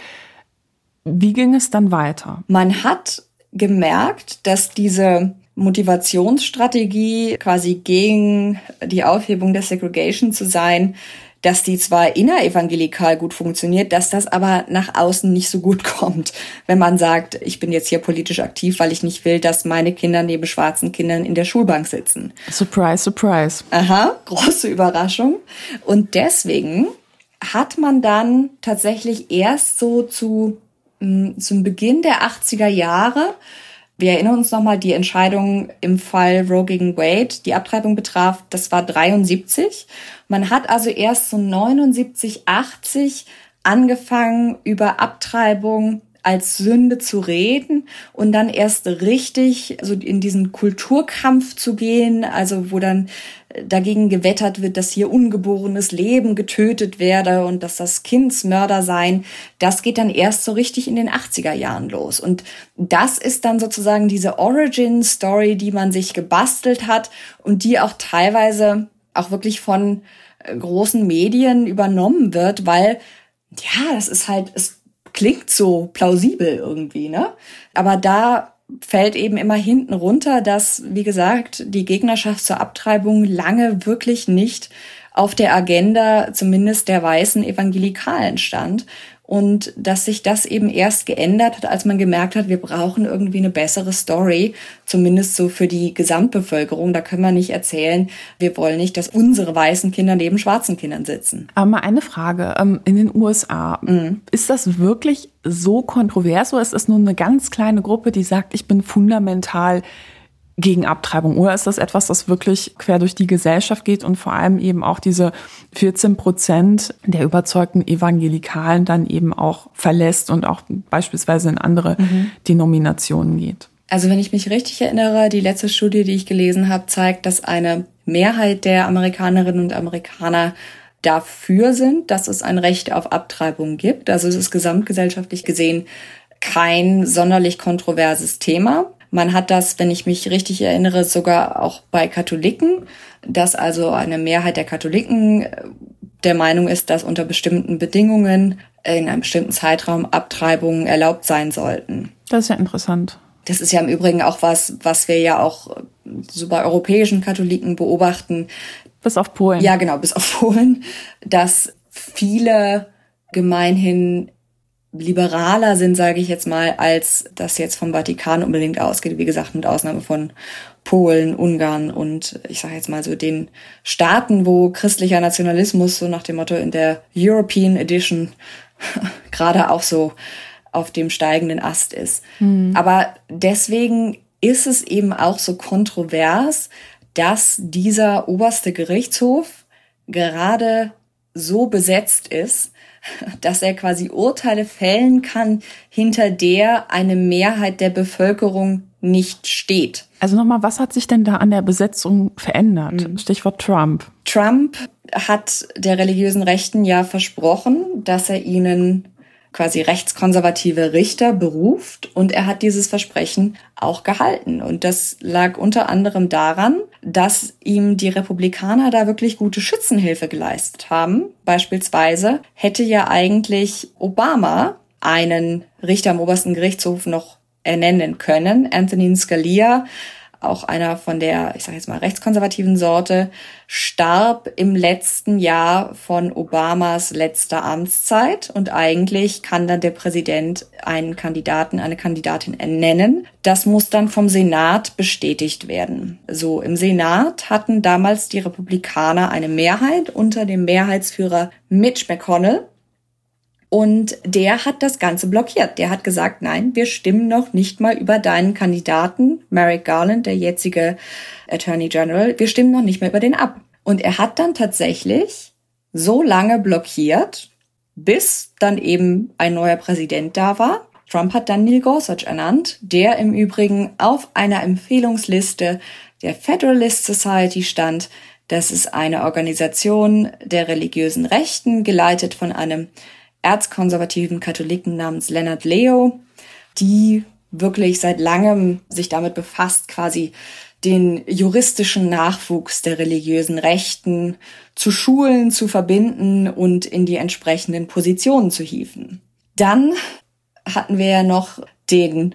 Wie ging es dann weiter? Man hat gemerkt, dass diese Motivationsstrategie quasi gegen die Aufhebung der Segregation zu sein, dass die zwar innerevangelikal gut funktioniert, dass das aber nach außen nicht so gut kommt, wenn man sagt, ich bin jetzt hier politisch aktiv, weil ich nicht will, dass meine Kinder neben schwarzen Kindern in der Schulbank sitzen. Surprise, surprise. Aha, große Überraschung. Und deswegen hat man dann tatsächlich erst so zu, mm, zum Beginn der 80er Jahre wir erinnern uns nochmal, die Entscheidung im Fall Roe gegen Wade, die Abtreibung betraf, das war 73. Man hat also erst so 79, 80 angefangen, über Abtreibung als Sünde zu reden und dann erst richtig so in diesen Kulturkampf zu gehen, also wo dann dagegen gewettert wird, dass hier ungeborenes Leben getötet werde und dass das Kindsmörder seien, das geht dann erst so richtig in den 80er Jahren los. Und das ist dann sozusagen diese Origin-Story, die man sich gebastelt hat und die auch teilweise auch wirklich von äh, großen Medien übernommen wird, weil ja, das ist halt, es klingt so plausibel irgendwie, ne? Aber da fällt eben immer hinten runter, dass, wie gesagt, die Gegnerschaft zur Abtreibung lange wirklich nicht auf der Agenda zumindest der weißen Evangelikalen stand und dass sich das eben erst geändert hat, als man gemerkt hat, wir brauchen irgendwie eine bessere Story, zumindest so für die Gesamtbevölkerung. Da können wir nicht erzählen, wir wollen nicht, dass unsere weißen Kinder neben schwarzen Kindern sitzen. Aber mal eine Frage, ähm, in den USA, mhm. ist das wirklich so kontrovers oder ist es nur eine ganz kleine Gruppe, die sagt, ich bin fundamental gegen Abtreibung? Oder ist das etwas, das wirklich quer durch die Gesellschaft geht und vor allem eben auch diese 14 Prozent der überzeugten Evangelikalen dann eben auch verlässt und auch beispielsweise in andere mhm. Denominationen geht? Also wenn ich mich richtig erinnere, die letzte Studie, die ich gelesen habe, zeigt, dass eine Mehrheit der Amerikanerinnen und Amerikaner dafür sind, dass es ein Recht auf Abtreibung gibt. Also es ist gesamtgesellschaftlich gesehen kein sonderlich kontroverses Thema. Man hat das, wenn ich mich richtig erinnere, sogar auch bei Katholiken, dass also eine Mehrheit der Katholiken äh, der Meinung ist, dass unter bestimmten Bedingungen in einem bestimmten Zeitraum Abtreibungen erlaubt sein sollten. Das ist ja interessant. Das ist ja im Übrigen auch was, was wir ja auch so bei europäischen Katholiken beobachten. Bis auf Polen. Ja, genau, bis auf Polen, dass viele gemeinhin liberaler sind, sage ich jetzt mal, als das jetzt vom Vatikan unbedingt ausgeht. Wie gesagt, mit Ausnahme von Polen, Ungarn und ich sage jetzt mal so den Staaten, wo christlicher Nationalismus so nach dem Motto in der European Edition gerade auch so auf dem steigenden Ast ist. Mhm. Aber deswegen ist es eben auch so kontrovers, dass dieser oberste Gerichtshof gerade so besetzt ist, dass er quasi Urteile fällen kann, hinter der eine Mehrheit der Bevölkerung nicht steht. Also nochmal, was hat sich denn da an der Besetzung verändert? Mhm. Stichwort Trump. Trump hat der religiösen Rechten ja versprochen, dass er ihnen quasi rechtskonservative Richter beruft und er hat dieses Versprechen auch gehalten. Und das lag unter anderem daran, dass ihm die Republikaner da wirklich gute Schützenhilfe geleistet haben. Beispielsweise hätte ja eigentlich Obama einen Richter am obersten Gerichtshof noch ernennen können. Anthony Scalia auch einer von der, ich sage jetzt mal, rechtskonservativen Sorte, starb im letzten Jahr von Obamas letzter Amtszeit. Und eigentlich kann dann der Präsident einen Kandidaten, eine Kandidatin ernennen. Das muss dann vom Senat bestätigt werden. So, im Senat hatten damals die Republikaner eine Mehrheit unter dem Mehrheitsführer Mitch McConnell. Und der hat das Ganze blockiert. Der hat gesagt, nein, wir stimmen noch nicht mal über deinen Kandidaten, Merrick Garland, der jetzige Attorney General, wir stimmen noch nicht mehr über den ab. Und er hat dann tatsächlich so lange blockiert, bis dann eben ein neuer Präsident da war. Trump hat dann Neil Gorsuch ernannt, der im Übrigen auf einer Empfehlungsliste der Federalist Society stand. Das ist eine Organisation der religiösen Rechten, geleitet von einem erzkonservativen Katholiken namens Leonard Leo, die wirklich seit langem sich damit befasst, quasi den juristischen Nachwuchs der religiösen Rechten zu Schulen zu verbinden und in die entsprechenden Positionen zu hieven. Dann hatten wir ja noch den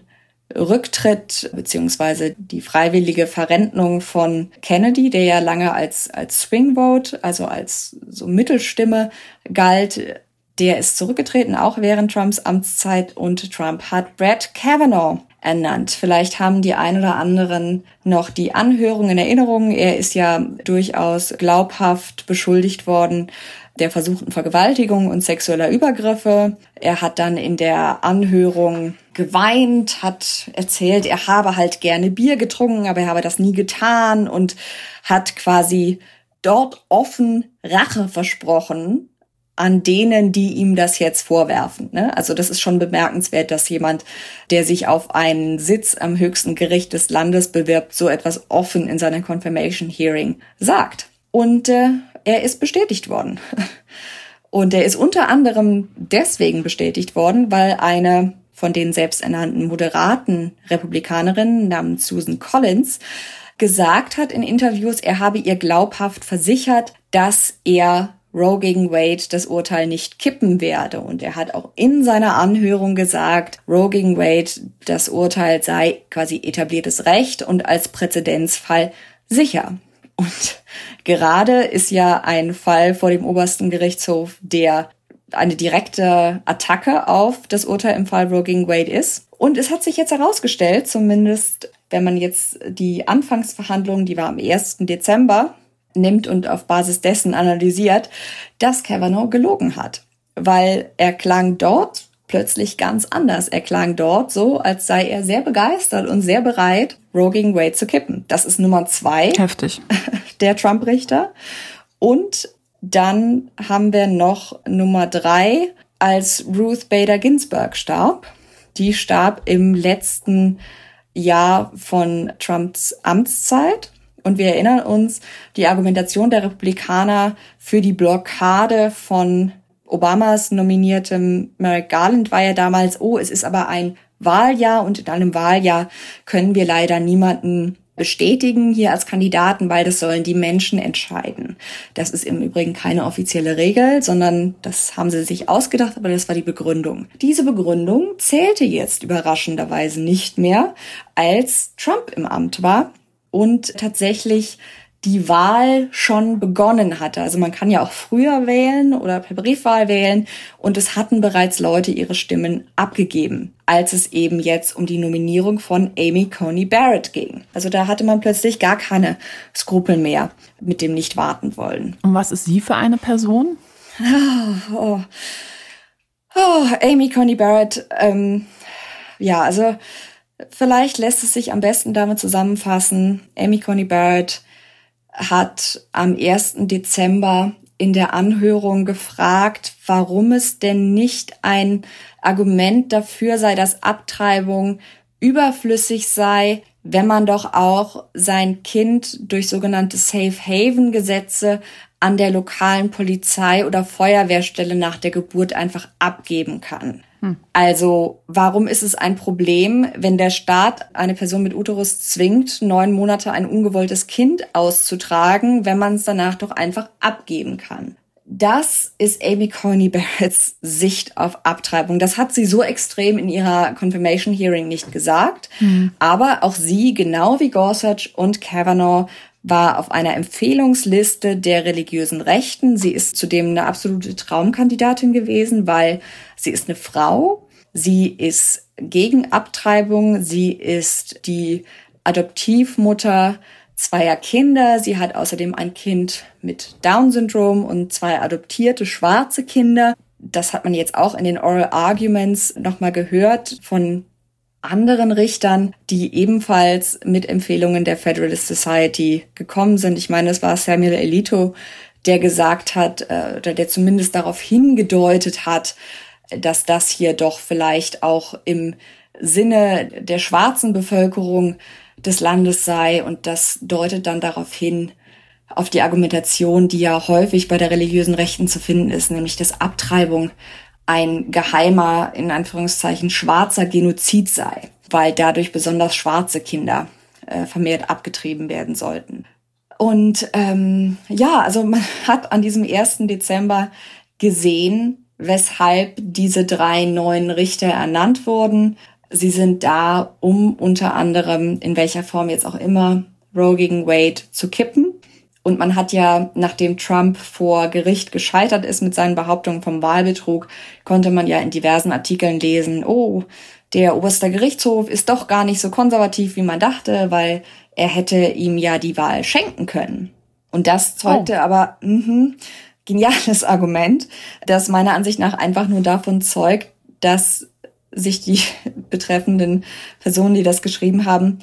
Rücktritt beziehungsweise die freiwillige Verrentnung von Kennedy, der ja lange als als Swing Vote, also als so Mittelstimme galt, der ist zurückgetreten, auch während Trumps Amtszeit und Trump hat Brett Kavanaugh ernannt. Vielleicht haben die ein oder anderen noch die Anhörung in Erinnerung. Er ist ja durchaus glaubhaft beschuldigt worden der versuchten Vergewaltigung und sexueller Übergriffe. Er hat dann in der Anhörung geweint, hat erzählt, er habe halt gerne Bier getrunken, aber er habe das nie getan und hat quasi dort offen Rache versprochen an denen, die ihm das jetzt vorwerfen. Ne? Also das ist schon bemerkenswert, dass jemand, der sich auf einen Sitz am höchsten Gericht des Landes bewirbt, so etwas offen in seiner Confirmation Hearing sagt. Und äh, er ist bestätigt worden. Und er ist unter anderem deswegen bestätigt worden, weil eine von den selbsternannten moderaten Republikanerinnen namens Susan Collins gesagt hat in Interviews, er habe ihr glaubhaft versichert, dass er Roe gegen Wade das Urteil nicht kippen werde. Und er hat auch in seiner Anhörung gesagt, Roe gegen Wade, das Urteil sei quasi etabliertes Recht und als Präzedenzfall sicher. Und gerade ist ja ein Fall vor dem obersten Gerichtshof, der eine direkte Attacke auf das Urteil im Fall Roe gegen Wade ist. Und es hat sich jetzt herausgestellt, zumindest wenn man jetzt die Anfangsverhandlungen, die war am 1. Dezember, nimmt und auf Basis dessen analysiert, dass Kavanaugh gelogen hat. Weil er klang dort plötzlich ganz anders. Er klang dort so, als sei er sehr begeistert und sehr bereit, Roe gegen Wade zu kippen. Das ist Nummer zwei. Heftig. Der Trump-Richter. Und dann haben wir noch Nummer drei, als Ruth Bader Ginsburg starb. Die starb im letzten Jahr von Trumps Amtszeit. Und wir erinnern uns, die Argumentation der Republikaner für die Blockade von Obamas nominiertem Merrick Garland war ja damals, oh, es ist aber ein Wahljahr und in einem Wahljahr können wir leider niemanden bestätigen hier als Kandidaten, weil das sollen die Menschen entscheiden. Das ist im Übrigen keine offizielle Regel, sondern das haben sie sich ausgedacht, aber das war die Begründung. Diese Begründung zählte jetzt überraschenderweise nicht mehr, als Trump im Amt war und tatsächlich die Wahl schon begonnen hatte. Also man kann ja auch früher wählen oder per Briefwahl wählen und es hatten bereits Leute ihre Stimmen abgegeben, als es eben jetzt um die Nominierung von Amy Coney Barrett ging. Also da hatte man plötzlich gar keine Skrupel mehr mit dem nicht warten wollen. Und was ist sie für eine Person? Oh, oh. oh Amy Coney Barrett, ähm, ja, also Vielleicht lässt es sich am besten damit zusammenfassen. Amy Coney Barrett hat am 1. Dezember in der Anhörung gefragt, warum es denn nicht ein Argument dafür sei, dass Abtreibung überflüssig sei, wenn man doch auch sein Kind durch sogenannte Safe Haven Gesetze an der lokalen Polizei oder Feuerwehrstelle nach der Geburt einfach abgeben kann. Hm. Also warum ist es ein Problem, wenn der Staat eine Person mit Uterus zwingt, neun Monate ein ungewolltes Kind auszutragen, wenn man es danach doch einfach abgeben kann? Das ist Amy Coney Barretts Sicht auf Abtreibung. Das hat sie so extrem in ihrer Confirmation Hearing nicht gesagt. Mhm. Aber auch sie, genau wie Gorsuch und Kavanaugh, war auf einer Empfehlungsliste der religiösen Rechten. Sie ist zudem eine absolute Traumkandidatin gewesen, weil sie ist eine Frau, sie ist gegen Abtreibung, sie ist die Adoptivmutter zweier Kinder. Sie hat außerdem ein Kind mit Down-Syndrom und zwei adoptierte schwarze Kinder. Das hat man jetzt auch in den Oral Arguments nochmal gehört von anderen Richtern, die ebenfalls mit Empfehlungen der Federalist Society gekommen sind. Ich meine, es war Samuel Alito, der gesagt hat, äh, oder der zumindest darauf hingedeutet hat, dass das hier doch vielleicht auch im Sinne der schwarzen Bevölkerung des Landes sei. Und das deutet dann darauf hin, auf die Argumentation, die ja häufig bei der religiösen Rechten zu finden ist, nämlich dass Abtreibung ein geheimer, in Anführungszeichen, schwarzer Genozid sei, weil dadurch besonders schwarze Kinder äh, vermehrt abgetrieben werden sollten. Und ähm, ja, also man hat an diesem 1. Dezember gesehen, weshalb diese drei neuen Richter ernannt wurden. Sie sind da, um unter anderem, in welcher Form jetzt auch immer, Roe gegen Wade zu kippen. Und man hat ja, nachdem Trump vor Gericht gescheitert ist mit seinen Behauptungen vom Wahlbetrug, konnte man ja in diversen Artikeln lesen, oh, der oberste Gerichtshof ist doch gar nicht so konservativ, wie man dachte, weil er hätte ihm ja die Wahl schenken können. Und das zeugte oh. aber, mh, geniales Argument, das meiner Ansicht nach einfach nur davon zeugt, dass sich die betreffenden Personen, die das geschrieben haben,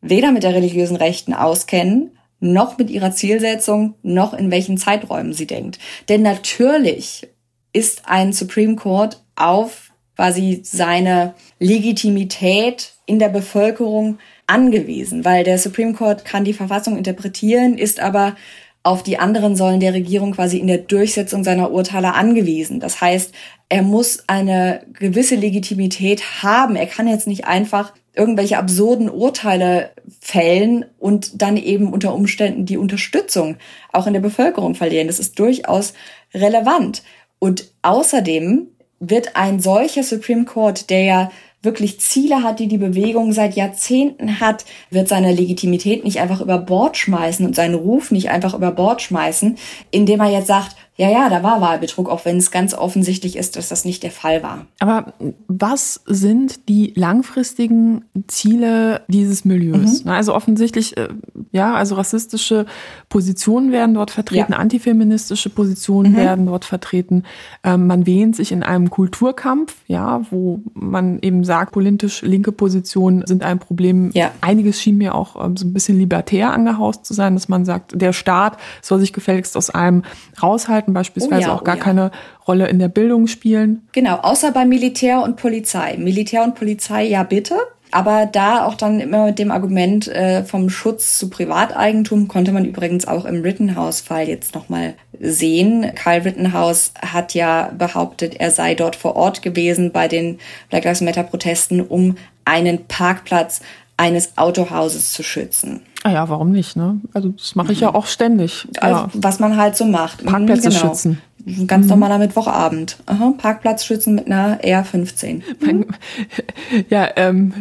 weder mit der religiösen Rechten auskennen, noch mit ihrer Zielsetzung, noch in welchen Zeiträumen sie denkt. Denn natürlich ist ein Supreme Court auf quasi seine Legitimität in der Bevölkerung angewiesen, weil der Supreme Court kann die Verfassung interpretieren, ist aber auf die anderen Säulen der Regierung quasi in der Durchsetzung seiner Urteile angewiesen. Das heißt, er muss eine gewisse Legitimität haben. Er kann jetzt nicht einfach irgendwelche absurden Urteile fällen und dann eben unter Umständen die Unterstützung auch in der Bevölkerung verlieren. Das ist durchaus relevant. Und außerdem wird ein solcher Supreme Court, der ja wirklich Ziele hat, die die Bewegung seit Jahrzehnten hat, wird seine Legitimität nicht einfach über Bord schmeißen und seinen Ruf nicht einfach über Bord schmeißen, indem er jetzt sagt, ja, ja, da war Wahlbetrug, auch wenn es ganz offensichtlich ist, dass das nicht der Fall war. Aber was sind die langfristigen Ziele dieses Milieus? Mhm. Also offensichtlich, äh, ja, also rassistische Positionen werden dort vertreten, ja. antifeministische Positionen mhm. werden dort vertreten. Ähm, man wähnt sich in einem Kulturkampf, ja, wo man eben sagt, politisch linke Positionen sind ein Problem. Ja. Einiges schien mir auch ähm, so ein bisschen libertär angehaust zu sein, dass man sagt, der Staat soll sich gefälligst aus einem raushalten Möglichkeiten beispielsweise oh ja, auch gar oh ja. keine Rolle in der Bildung spielen. Genau, außer bei Militär und Polizei. Militär und Polizei, ja bitte. Aber da auch dann immer mit dem Argument äh, vom Schutz zu Privateigentum konnte man übrigens auch im Rittenhouse-Fall jetzt nochmal sehen. Kyle Rittenhouse hat ja behauptet, er sei dort vor Ort gewesen bei den Black Lives Matter-Protesten, um einen Parkplatz eines Autohauses zu schützen. Ah ja, warum nicht? Ne? Also das mache ich ja auch ständig. Also, ja. Was man halt so macht. Parkplätze genau. schützen. Ganz mhm. normaler Mittwochabend. Aha, Parkplatz schützen mit einer R15. Mhm. Ja, ähm,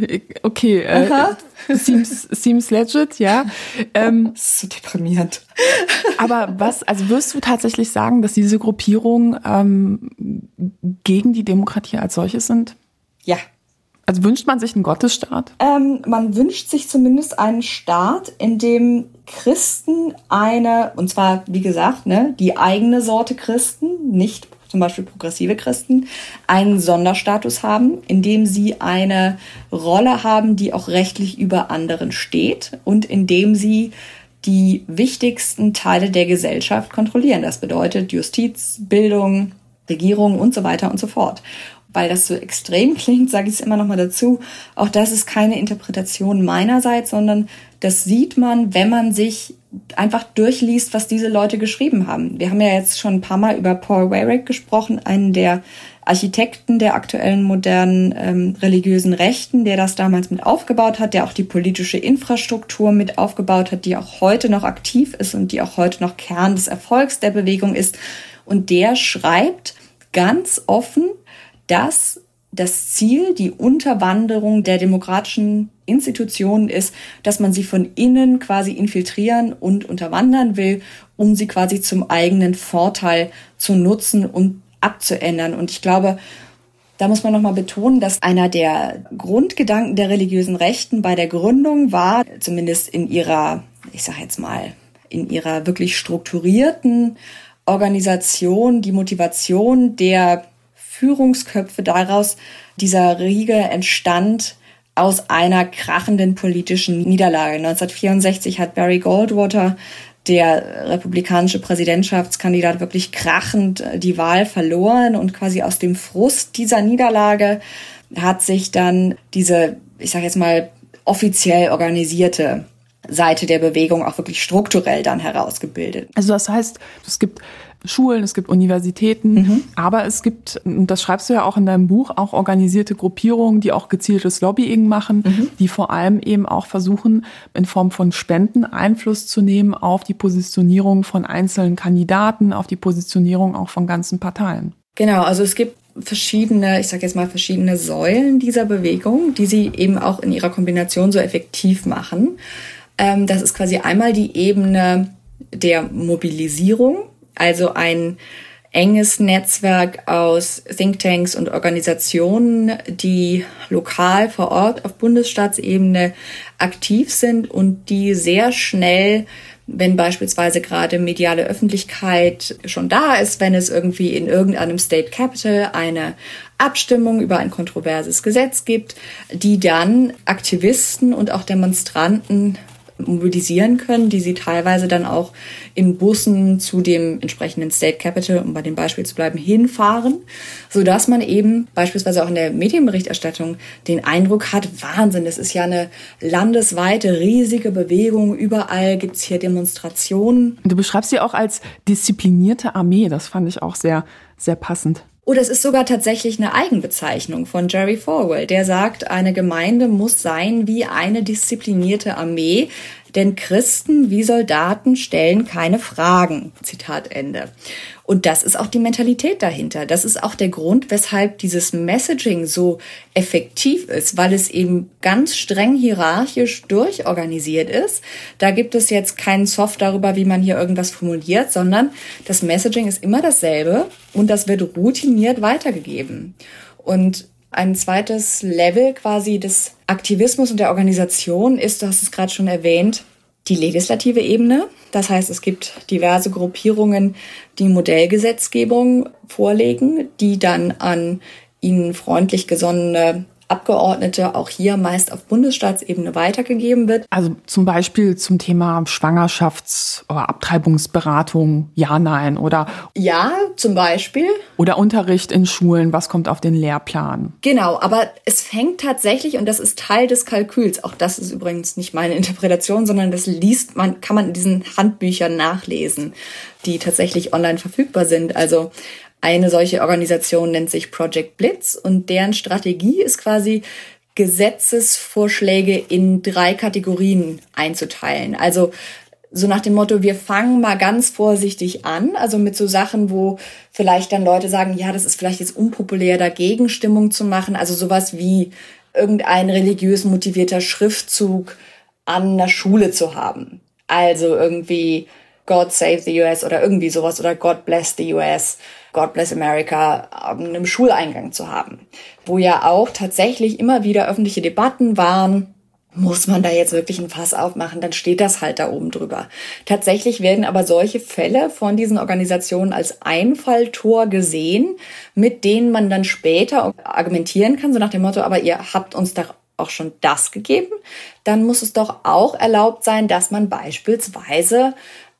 okay. Äh, seems, seems legit, ja. Ähm, das ist so deprimierend. Aber was, also wirst du tatsächlich sagen, dass diese Gruppierungen ähm, gegen die Demokratie als solches sind? Ja, also wünscht man sich einen Gottesstaat? Ähm, man wünscht sich zumindest einen Staat, in dem Christen eine, und zwar, wie gesagt, ne, die eigene Sorte Christen, nicht zum Beispiel progressive Christen, einen Sonderstatus haben, in dem sie eine Rolle haben, die auch rechtlich über anderen steht und in dem sie die wichtigsten Teile der Gesellschaft kontrollieren. Das bedeutet Justiz, Bildung, Regierung und so weiter und so fort weil das so extrem klingt, sage ich es immer noch mal dazu. Auch das ist keine Interpretation meinerseits, sondern das sieht man, wenn man sich einfach durchliest, was diese Leute geschrieben haben. Wir haben ja jetzt schon ein paar Mal über Paul Weyrich gesprochen, einen der Architekten der aktuellen modernen ähm, religiösen Rechten, der das damals mit aufgebaut hat, der auch die politische Infrastruktur mit aufgebaut hat, die auch heute noch aktiv ist und die auch heute noch Kern des Erfolgs der Bewegung ist. Und der schreibt ganz offen, dass das Ziel, die Unterwanderung der demokratischen Institutionen ist, dass man sie von innen quasi infiltrieren und unterwandern will, um sie quasi zum eigenen Vorteil zu nutzen und abzuändern. Und ich glaube, da muss man nochmal betonen, dass einer der Grundgedanken der religiösen Rechten bei der Gründung war, zumindest in ihrer, ich sage jetzt mal, in ihrer wirklich strukturierten Organisation, die Motivation der Führungsköpfe daraus, dieser Riege entstand aus einer krachenden politischen Niederlage. 1964 hat Barry Goldwater, der republikanische Präsidentschaftskandidat, wirklich krachend die Wahl verloren und quasi aus dem Frust dieser Niederlage hat sich dann diese, ich sage jetzt mal, offiziell organisierte Seite der Bewegung auch wirklich strukturell dann herausgebildet. Also das heißt, es gibt Schulen, es gibt Universitäten, mhm. aber es gibt, und das schreibst du ja auch in deinem Buch, auch organisierte Gruppierungen, die auch gezieltes Lobbying machen, mhm. die vor allem eben auch versuchen, in Form von Spenden Einfluss zu nehmen auf die Positionierung von einzelnen Kandidaten, auf die Positionierung auch von ganzen Parteien. Genau, also es gibt verschiedene, ich sage jetzt mal verschiedene Säulen dieser Bewegung, die sie eben auch in ihrer Kombination so effektiv machen. Ähm, das ist quasi einmal die Ebene der Mobilisierung, also ein enges Netzwerk aus Thinktanks und Organisationen, die lokal vor Ort auf Bundesstaatsebene aktiv sind und die sehr schnell, wenn beispielsweise gerade mediale Öffentlichkeit schon da ist, wenn es irgendwie in irgendeinem State Capital eine Abstimmung über ein kontroverses Gesetz gibt, die dann Aktivisten und auch Demonstranten mobilisieren können, die sie teilweise dann auch in Bussen zu dem entsprechenden State Capital, um bei dem Beispiel zu bleiben, hinfahren, so dass man eben beispielsweise auch in der Medienberichterstattung den Eindruck hat, Wahnsinn, das ist ja eine landesweite riesige Bewegung, überall gibt's hier Demonstrationen. Du beschreibst sie auch als disziplinierte Armee, das fand ich auch sehr, sehr passend. Oder es ist sogar tatsächlich eine Eigenbezeichnung von Jerry Falwell, der sagt, eine Gemeinde muss sein wie eine disziplinierte Armee, denn Christen wie Soldaten stellen keine Fragen. Zitat Ende. Und das ist auch die Mentalität dahinter. Das ist auch der Grund, weshalb dieses Messaging so effektiv ist, weil es eben ganz streng hierarchisch durchorganisiert ist. Da gibt es jetzt keinen Soft darüber, wie man hier irgendwas formuliert, sondern das Messaging ist immer dasselbe und das wird routiniert weitergegeben. Und ein zweites Level quasi des Aktivismus und der Organisation ist, du hast es gerade schon erwähnt, die legislative Ebene. Das heißt, es gibt diverse Gruppierungen, die Modellgesetzgebung vorlegen, die dann an ihnen freundlich gesonnene Abgeordnete auch hier meist auf Bundesstaatsebene weitergegeben wird. Also zum Beispiel zum Thema Schwangerschafts- oder Abtreibungsberatung, ja, nein, oder? Ja, zum Beispiel. Oder Unterricht in Schulen, was kommt auf den Lehrplan? Genau, aber es fängt tatsächlich, und das ist Teil des Kalküls, auch das ist übrigens nicht meine Interpretation, sondern das liest man, kann man in diesen Handbüchern nachlesen, die tatsächlich online verfügbar sind. Also eine solche Organisation nennt sich Project Blitz und deren Strategie ist quasi, Gesetzesvorschläge in drei Kategorien einzuteilen. Also so nach dem Motto, wir fangen mal ganz vorsichtig an, also mit so Sachen, wo vielleicht dann Leute sagen, ja, das ist vielleicht jetzt unpopulär, dagegen Stimmung zu machen. Also sowas wie irgendein religiös motivierter Schriftzug an einer Schule zu haben. Also irgendwie God Save the US oder irgendwie sowas oder God Bless the US, God Bless America an einem Schuleingang zu haben, wo ja auch tatsächlich immer wieder öffentliche Debatten waren, muss man da jetzt wirklich ein Fass aufmachen, dann steht das halt da oben drüber. Tatsächlich werden aber solche Fälle von diesen Organisationen als Einfalltor gesehen, mit denen man dann später argumentieren kann, so nach dem Motto, aber ihr habt uns doch auch schon das gegeben, dann muss es doch auch erlaubt sein, dass man beispielsweise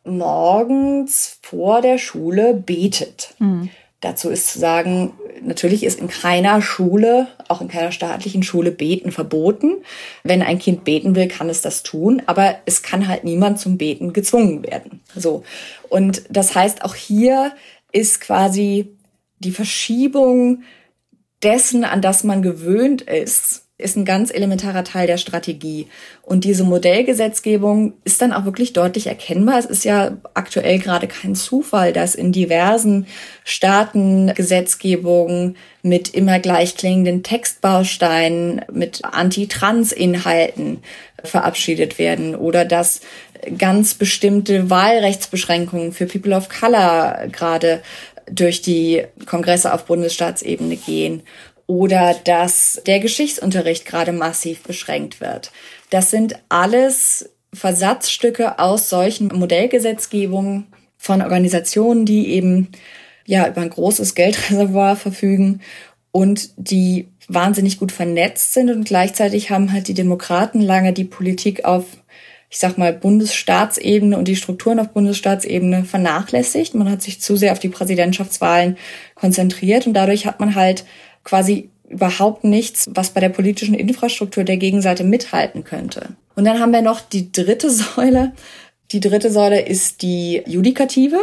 morgens vor der Schule betet. Mhm. Dazu ist zu sagen, natürlich ist in keiner Schule, auch in keiner staatlichen Schule Beten verboten. Wenn ein Kind beten will, kann es das tun, aber es kann halt niemand zum Beten gezwungen werden. So. Und das heißt, auch hier ist quasi die Verschiebung dessen, an das man gewöhnt ist, ist ein ganz elementarer Teil der Strategie. Und diese Modellgesetzgebung ist dann auch wirklich deutlich erkennbar. Es ist ja aktuell gerade kein Zufall, dass in diversen Staaten Gesetzgebungen mit immer gleich klingenden Textbausteinen, mit Anti-Trans-Inhalten verabschiedet werden oder dass ganz bestimmte Wahlrechtsbeschränkungen für People of Color gerade durch die Kongresse auf Bundesstaatsebene gehen oder dass der Geschichtsunterricht gerade massiv beschränkt wird. Das sind alles Versatzstücke aus solchen Modellgesetzgebungen von Organisationen, die eben ja über ein großes Geldreservoir verfügen und die wahnsinnig gut vernetzt sind und gleichzeitig haben halt die Demokraten lange die Politik auf ich sag mal, Bundesstaatsebene und die Strukturen auf Bundesstaatsebene vernachlässigt. Man hat sich zu sehr auf die Präsidentschaftswahlen konzentriert und dadurch hat man halt quasi überhaupt nichts, was bei der politischen Infrastruktur der Gegenseite mithalten könnte. Und dann haben wir noch die dritte Säule. Die dritte Säule ist die Judikative.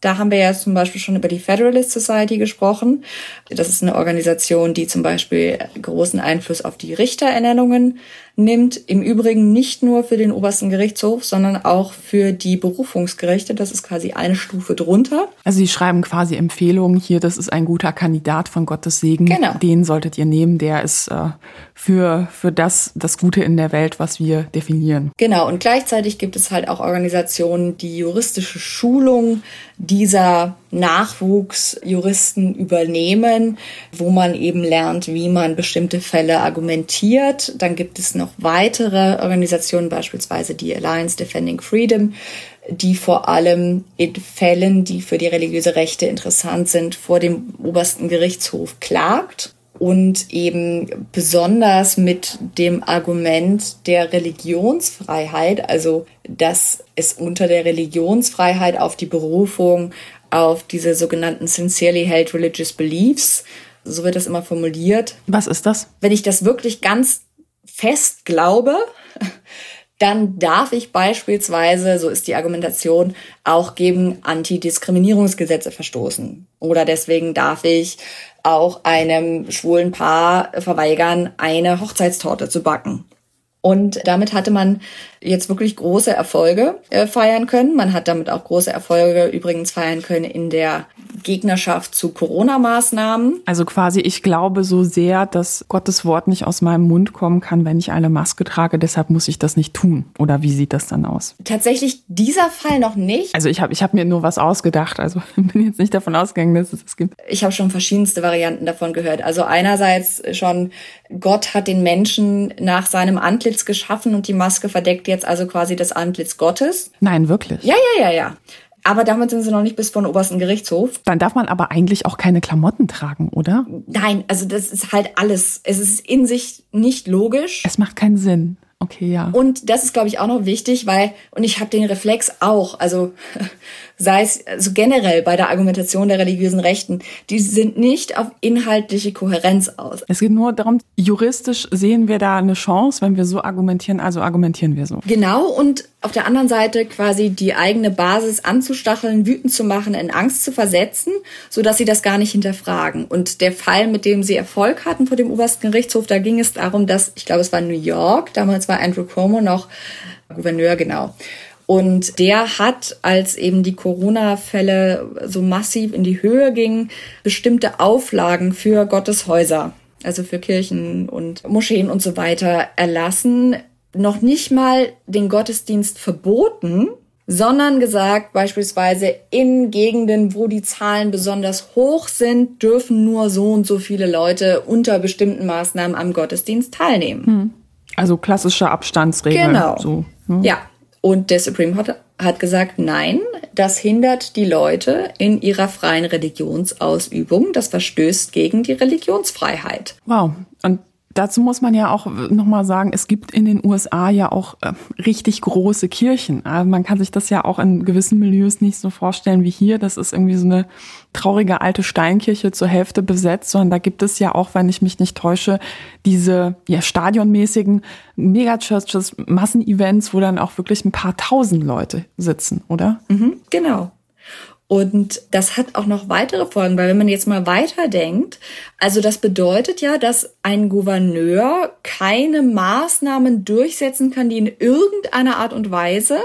Da haben wir ja zum Beispiel schon über die Federalist Society gesprochen. Das ist eine Organisation, die zum Beispiel großen Einfluss auf die Richterernennungen nimmt. Im Übrigen nicht nur für den obersten Gerichtshof, sondern auch für die Berufungsgerichte. Das ist quasi eine Stufe drunter. Also Sie schreiben quasi Empfehlungen hier, das ist ein guter Kandidat von Gottes Segen. Genau. Den solltet ihr nehmen. Der ist äh, für, für das, das Gute in der Welt, was wir definieren. Genau. Und gleichzeitig gibt es halt auch Organisationen, die juristische Schulung dieser Nachwuchsjuristen übernehmen, wo man eben lernt, wie man bestimmte Fälle argumentiert. Dann gibt es noch weitere Organisationen, beispielsweise die Alliance Defending Freedom, die vor allem in Fällen, die für die religiöse Rechte interessant sind, vor dem obersten Gerichtshof klagt und eben besonders mit dem Argument der Religionsfreiheit, also dass es unter der Religionsfreiheit auf die Berufung auf diese sogenannten sincerely held religious beliefs, so wird das immer formuliert. Was ist das? Wenn ich das wirklich ganz fest glaube, dann darf ich beispielsweise, so ist die Argumentation, auch gegen Antidiskriminierungsgesetze verstoßen. Oder deswegen darf ich auch einem schwulen Paar verweigern, eine Hochzeitstorte zu backen. Und damit hatte man jetzt wirklich große Erfolge äh, feiern können. Man hat damit auch große Erfolge übrigens feiern können in der Gegnerschaft zu Corona-Maßnahmen. Also quasi, ich glaube so sehr, dass Gottes Wort nicht aus meinem Mund kommen kann, wenn ich eine Maske trage. Deshalb muss ich das nicht tun. Oder wie sieht das dann aus? Tatsächlich dieser Fall noch nicht. Also ich habe ich hab mir nur was ausgedacht. Also bin jetzt nicht davon ausgegangen, dass es das gibt. Ich habe schon verschiedenste Varianten davon gehört. Also einerseits schon, Gott hat den Menschen nach seinem Antlitz geschaffen und die Maske verdeckt jetzt also quasi das Antlitz Gottes. Nein, wirklich. Ja, ja, ja, ja. Aber damit sind sie noch nicht bis vor den obersten Gerichtshof. Dann darf man aber eigentlich auch keine Klamotten tragen, oder? Nein, also das ist halt alles. Es ist in sich nicht logisch. Es macht keinen Sinn. Okay, ja. Und das ist, glaube ich, auch noch wichtig, weil, und ich habe den Reflex auch, also sei es also generell bei der Argumentation der religiösen Rechten, die sind nicht auf inhaltliche Kohärenz aus. Es geht nur darum, juristisch sehen wir da eine Chance, wenn wir so argumentieren, also argumentieren wir so. Genau, und auf der anderen Seite quasi die eigene Basis anzustacheln, wütend zu machen, in Angst zu versetzen, so dass sie das gar nicht hinterfragen. Und der Fall, mit dem sie Erfolg hatten vor dem obersten Gerichtshof, da ging es darum, dass, ich glaube, es war New York, damals war Andrew Cuomo noch Gouverneur, genau. Und der hat, als eben die Corona-Fälle so massiv in die Höhe gingen, bestimmte Auflagen für Gotteshäuser, also für Kirchen und Moscheen und so weiter erlassen. Noch nicht mal den Gottesdienst verboten, sondern gesagt, beispielsweise in Gegenden, wo die Zahlen besonders hoch sind, dürfen nur so und so viele Leute unter bestimmten Maßnahmen am Gottesdienst teilnehmen. Hm. Also klassische Abstandsregeln. Genau. So, ne? Ja, und der Supreme Court hat gesagt, nein, das hindert die Leute in ihrer freien Religionsausübung. Das verstößt gegen die Religionsfreiheit. Wow. Und dazu muss man ja auch nochmal sagen, es gibt in den USA ja auch äh, richtig große Kirchen. Also man kann sich das ja auch in gewissen Milieus nicht so vorstellen wie hier. Das ist irgendwie so eine traurige alte Steinkirche zur Hälfte besetzt, sondern da gibt es ja auch, wenn ich mich nicht täusche, diese ja, stadionmäßigen Megachurches, Massenevents, wo dann auch wirklich ein paar tausend Leute sitzen, oder? Mhm, genau. Und das hat auch noch weitere Folgen, weil wenn man jetzt mal weiterdenkt, also das bedeutet ja, dass ein Gouverneur keine Maßnahmen durchsetzen kann, die in irgendeiner Art und Weise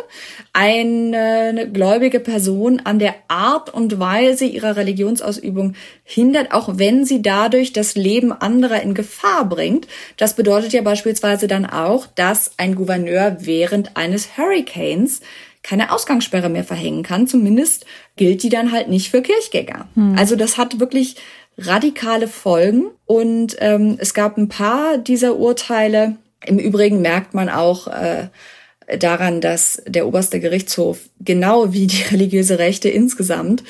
eine gläubige Person an der Art und Weise ihrer Religionsausübung hindert, auch wenn sie dadurch das Leben anderer in Gefahr bringt. Das bedeutet ja beispielsweise dann auch, dass ein Gouverneur während eines Hurricanes keine Ausgangssperre mehr verhängen kann. Zumindest gilt die dann halt nicht für Kirchgänger. Hm. Also das hat wirklich radikale Folgen und ähm, es gab ein paar dieser Urteile. Im Übrigen merkt man auch äh, daran, dass der oberste Gerichtshof genau wie die religiöse Rechte insgesamt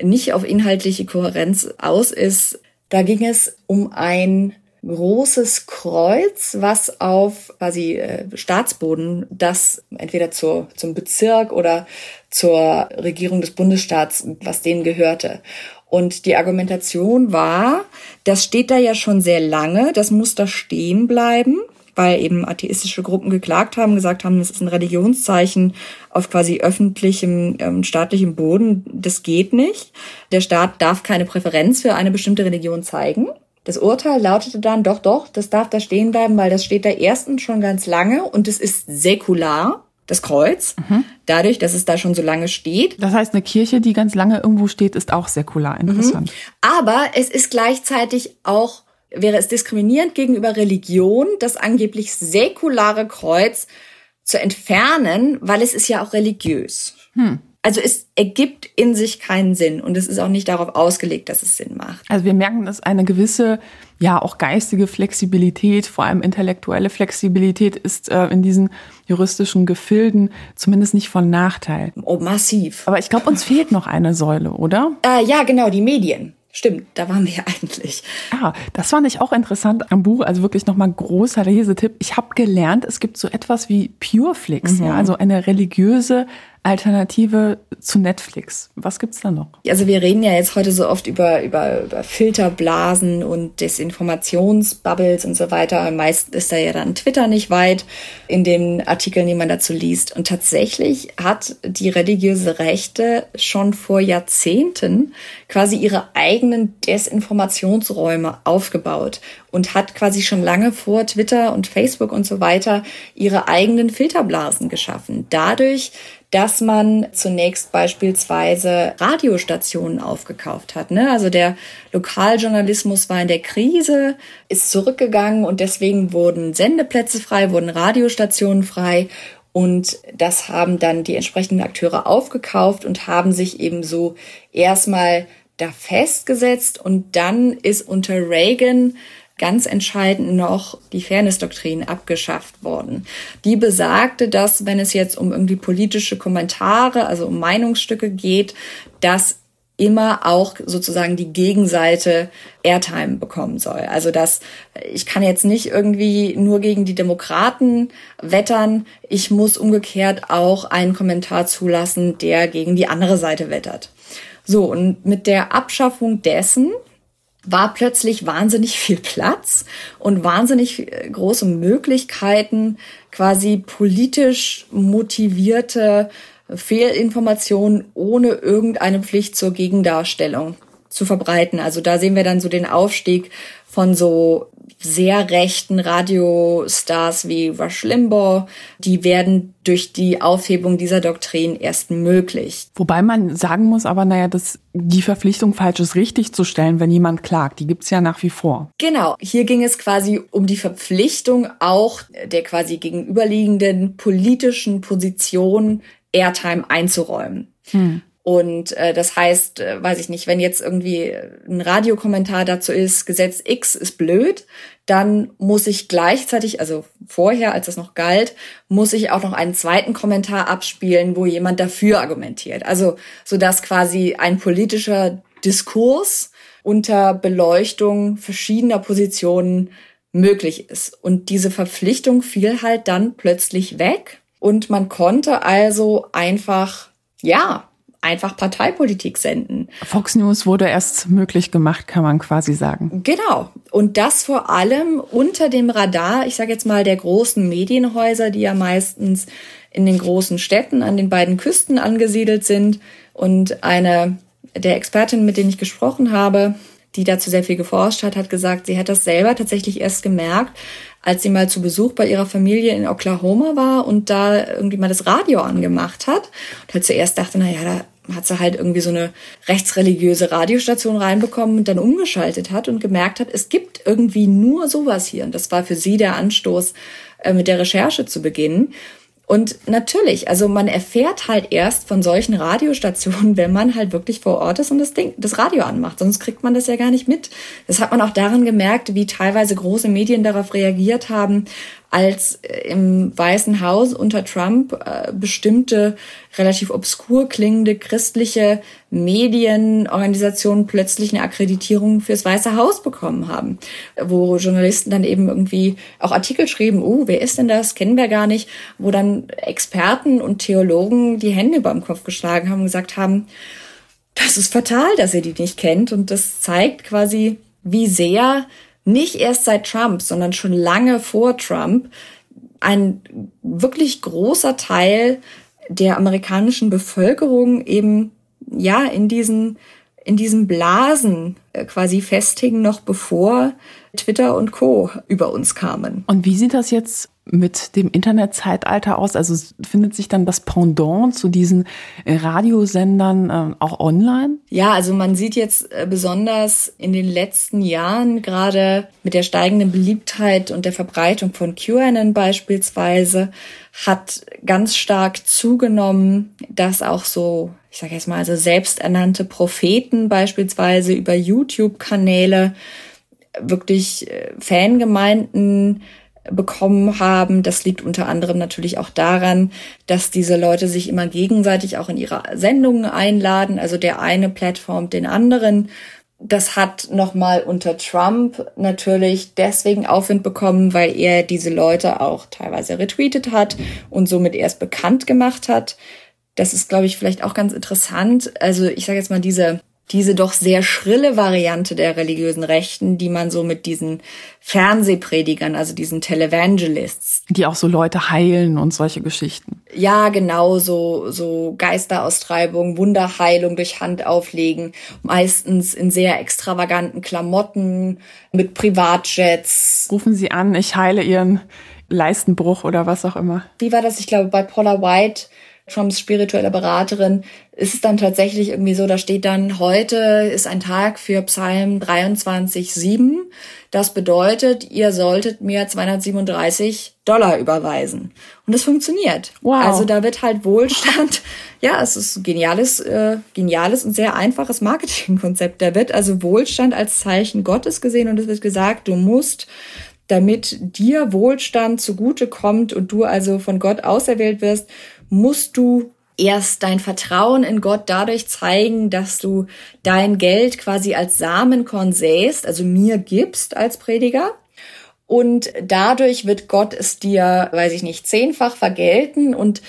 nicht auf inhaltliche Kohärenz aus ist. Da ging es um ein großes Kreuz, was auf quasi äh, Staatsboden, das entweder zur, zum Bezirk oder zur Regierung des Bundesstaats, was denen gehörte. Und die Argumentation war, das steht da ja schon sehr lange, das muss da stehen bleiben, weil eben atheistische Gruppen geklagt haben, gesagt haben, das ist ein Religionszeichen auf quasi öffentlichem, ähm, staatlichem Boden. Das geht nicht. Der Staat darf keine Präferenz für eine bestimmte Religion zeigen. Das Urteil lautete dann, doch, doch, das darf da stehen bleiben, weil das steht da erstens schon ganz lange und es ist säkular, das Kreuz, mhm. dadurch, dass es da schon so lange steht. Das heißt, eine Kirche, die ganz lange irgendwo steht, ist auch säkular. Interessant. Mhm. Aber es ist gleichzeitig auch, wäre es diskriminierend gegenüber Religion, das angeblich säkulare Kreuz zu entfernen, weil es ist ja auch religiös. Hm. Also es ergibt in sich keinen Sinn und es ist auch nicht darauf ausgelegt, dass es Sinn macht. Also wir merken, dass eine gewisse, ja auch geistige Flexibilität, vor allem intellektuelle Flexibilität ist äh, in diesen juristischen Gefilden zumindest nicht von Nachteil. Oh, massiv. Aber ich glaube, uns fehlt noch eine Säule, oder? Äh, ja, genau, die Medien. Stimmt, da waren wir eigentlich. Ah, das fand ich auch interessant am Buch. Also wirklich nochmal großer Lesetipp. Ich habe gelernt, es gibt so etwas wie Pureflix, mhm. ja, also eine religiöse Alternative zu Netflix. Was gibt's da noch? Also wir reden ja jetzt heute so oft über, über, über Filterblasen und Desinformationsbubbles und so weiter. Meist ist da ja dann Twitter nicht weit in den Artikeln, die man dazu liest. Und tatsächlich hat die religiöse Rechte schon vor Jahrzehnten quasi ihre eigenen Desinformationsräume aufgebaut und hat quasi schon lange vor Twitter und Facebook und so weiter ihre eigenen Filterblasen geschaffen. Dadurch, dass man zunächst beispielsweise Radiostationen aufgekauft hat. Ne? Also der Lokaljournalismus war in der Krise, ist zurückgegangen und deswegen wurden Sendeplätze frei, wurden Radiostationen frei. Und das haben dann die entsprechenden Akteure aufgekauft und haben sich eben so erstmal da festgesetzt. Und dann ist unter Reagan ganz entscheidend noch die Fairness-Doktrin abgeschafft worden. Die besagte, dass wenn es jetzt um irgendwie politische Kommentare, also um Meinungsstücke geht, dass immer auch sozusagen die Gegenseite Airtime bekommen soll. Also dass ich kann jetzt nicht irgendwie nur gegen die Demokraten wettern, ich muss umgekehrt auch einen Kommentar zulassen, der gegen die andere Seite wettert. So, und mit der Abschaffung dessen war plötzlich wahnsinnig viel Platz und wahnsinnig äh, große Möglichkeiten, quasi politisch motivierte Fehlinformationen ohne irgendeine Pflicht zur Gegendarstellung zu verbreiten. Also da sehen wir dann so den Aufstieg von so sehr rechten Radiostars wie Rush Limbaugh, die werden durch die Aufhebung dieser Doktrin erst möglich. Wobei man sagen muss, aber naja, dass die Verpflichtung falsch ist, richtig zu stellen, wenn jemand klagt. Die gibt's ja nach wie vor. Genau. Hier ging es quasi um die Verpflichtung auch der quasi gegenüberliegenden politischen Position Airtime einzuräumen. Hm. Und äh, das heißt, äh, weiß ich nicht, wenn jetzt irgendwie ein Radiokommentar dazu ist, Gesetz X ist blöd, dann muss ich gleichzeitig, also vorher, als das noch galt, muss ich auch noch einen zweiten Kommentar abspielen, wo jemand dafür argumentiert. Also so dass quasi ein politischer Diskurs unter Beleuchtung verschiedener Positionen möglich ist. Und diese Verpflichtung fiel halt dann plötzlich weg und man konnte also einfach, ja, einfach Parteipolitik senden. Fox News wurde erst möglich gemacht, kann man quasi sagen. Genau. Und das vor allem unter dem Radar, ich sage jetzt mal, der großen Medienhäuser, die ja meistens in den großen Städten an den beiden Küsten angesiedelt sind. Und eine der Expertinnen, mit denen ich gesprochen habe, die dazu sehr viel geforscht hat, hat gesagt, sie hat das selber tatsächlich erst gemerkt, als sie mal zu Besuch bei ihrer Familie in Oklahoma war und da irgendwie mal das Radio angemacht hat. Und halt zuerst dachte, na ja, da hat sie halt irgendwie so eine rechtsreligiöse Radiostation reinbekommen und dann umgeschaltet hat und gemerkt hat, es gibt irgendwie nur sowas hier. Und das war für sie der Anstoß, äh, mit der Recherche zu beginnen. Und natürlich, also man erfährt halt erst von solchen Radiostationen, wenn man halt wirklich vor Ort ist und das Ding, das Radio anmacht. Sonst kriegt man das ja gar nicht mit. Das hat man auch daran gemerkt, wie teilweise große Medien darauf reagiert haben, als äh, im Weißen Haus unter Trump äh, bestimmte relativ obskur klingende christliche Medienorganisationen plötzlich eine Akkreditierung fürs Weiße Haus bekommen haben, wo Journalisten dann eben irgendwie auch Artikel schrieben, oh, wer ist denn das, kennen wir gar nicht, wo dann Experten und Theologen die Hände beim Kopf geschlagen haben und gesagt haben, das ist fatal, dass ihr die nicht kennt. Und das zeigt quasi, wie sehr nicht erst seit Trump, sondern schon lange vor Trump ein wirklich großer Teil der amerikanischen Bevölkerung eben ja in diesen in diesen Blasen äh, quasi festigen, noch bevor Twitter und Co. über uns kamen. Und wie sieht das jetzt mit dem Internetzeitalter aus? Also findet sich dann das Pendant zu diesen äh, Radiosendern äh, auch online? Ja, also man sieht jetzt äh, besonders in den letzten Jahren gerade mit der steigenden Beliebtheit und der Verbreitung von QAnon beispielsweise hat ganz stark zugenommen, dass auch so, ich sage jetzt mal, also selbsternannte Propheten beispielsweise über YouTube-Kanäle wirklich äh, Fangemeinden bekommen haben. Das liegt unter anderem natürlich auch daran, dass diese Leute sich immer gegenseitig auch in ihre Sendungen einladen. Also der eine Plattform den anderen. das hat nochmal unter Trump natürlich deswegen Aufwind bekommen, weil er diese Leute auch teilweise retweetet hat und somit erst bekannt gemacht hat. Das ist, glaube ich, vielleicht auch ganz interessant. Also ich sage jetzt mal, diese diese doch sehr schrille Variante der religiösen Rechten, die man so mit diesen Fernsehpredigern, also diesen Televangelists. Die auch so Leute heilen und solche Geschichten. Ja, genau, so, so Geisteraustreibung, Wunderheilung durch Hand auflegen, meistens in sehr extravaganten Klamotten, mit Privatjets. Rufen Sie an, ich heile Ihren Leistenbruch oder was auch immer. Wie war das? Ich glaube, bei Paula White Trumps spirituelle Beraterin, ist es dann tatsächlich irgendwie so, da steht dann, heute ist ein Tag für Psalm 23,7. Das bedeutet, ihr solltet mir 237 Dollar überweisen. Und das funktioniert. Wow. Also da wird halt Wohlstand, ja, es ist ein geniales, äh, geniales und sehr einfaches Marketingkonzept. Da wird also Wohlstand als Zeichen Gottes gesehen und es wird gesagt, du musst damit dir Wohlstand zugute kommt und du also von Gott auserwählt wirst, musst du erst dein Vertrauen in Gott dadurch zeigen, dass du dein Geld quasi als Samenkorn säst, also mir gibst als Prediger. Und dadurch wird Gott es dir, weiß ich nicht, zehnfach vergelten. Und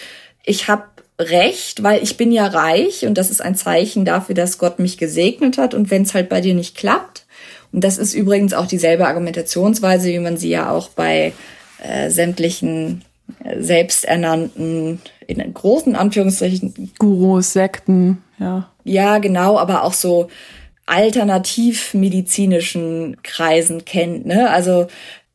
ich habe recht, weil ich bin ja reich und das ist ein Zeichen dafür, dass Gott mich gesegnet hat. Und wenn es halt bei dir nicht klappt, und das ist übrigens auch dieselbe Argumentationsweise, wie man sie ja auch bei äh, sämtlichen selbsternannten, in großen Anführungszeichen. Gurus, Sekten, ja. Ja, genau, aber auch so alternativmedizinischen Kreisen kennt, ne? Also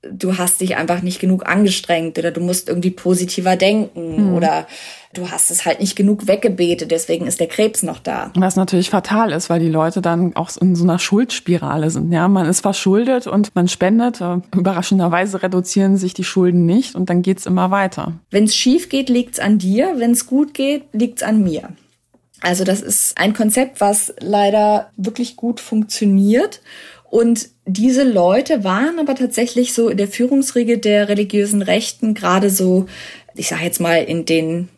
du hast dich einfach nicht genug angestrengt oder du musst irgendwie positiver denken mhm. oder du hast es halt nicht genug weggebetet, deswegen ist der Krebs noch da. Was natürlich fatal ist, weil die Leute dann auch in so einer Schuldspirale sind. Ja, man ist verschuldet und man spendet. Äh, überraschenderweise reduzieren sich die Schulden nicht und dann geht's immer weiter. Wenn es schief geht, liegt's an dir. Wenn es gut geht, liegt's an mir. Also das ist ein Konzept, was leider wirklich gut funktioniert. Und diese Leute waren aber tatsächlich so in der Führungsriege der religiösen Rechten gerade so, ich sage jetzt mal in den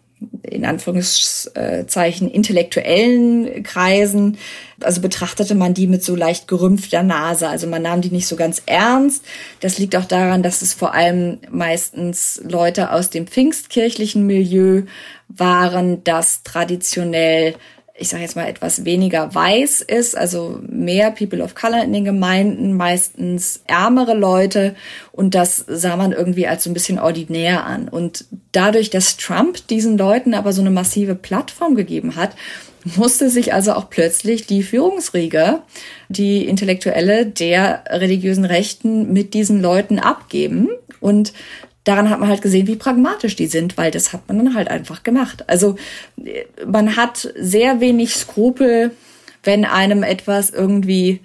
in Anführungszeichen intellektuellen Kreisen, also betrachtete man die mit so leicht gerümpfter Nase. Also man nahm die nicht so ganz ernst. Das liegt auch daran, dass es vor allem meistens Leute aus dem pfingstkirchlichen Milieu waren, das traditionell ich sage jetzt mal, etwas weniger weiß ist, also mehr People of Color in den Gemeinden, meistens ärmere Leute und das sah man irgendwie als so ein bisschen ordinär an. Und dadurch, dass Trump diesen Leuten aber so eine massive Plattform gegeben hat, musste sich also auch plötzlich die Führungsriege, die Intellektuelle der religiösen Rechten mit diesen Leuten abgeben. Und daran hat man halt gesehen, wie pragmatisch die sind, weil das hat man dann halt einfach gemacht. Also man hat sehr wenig Skrupel, wenn einem etwas irgendwie,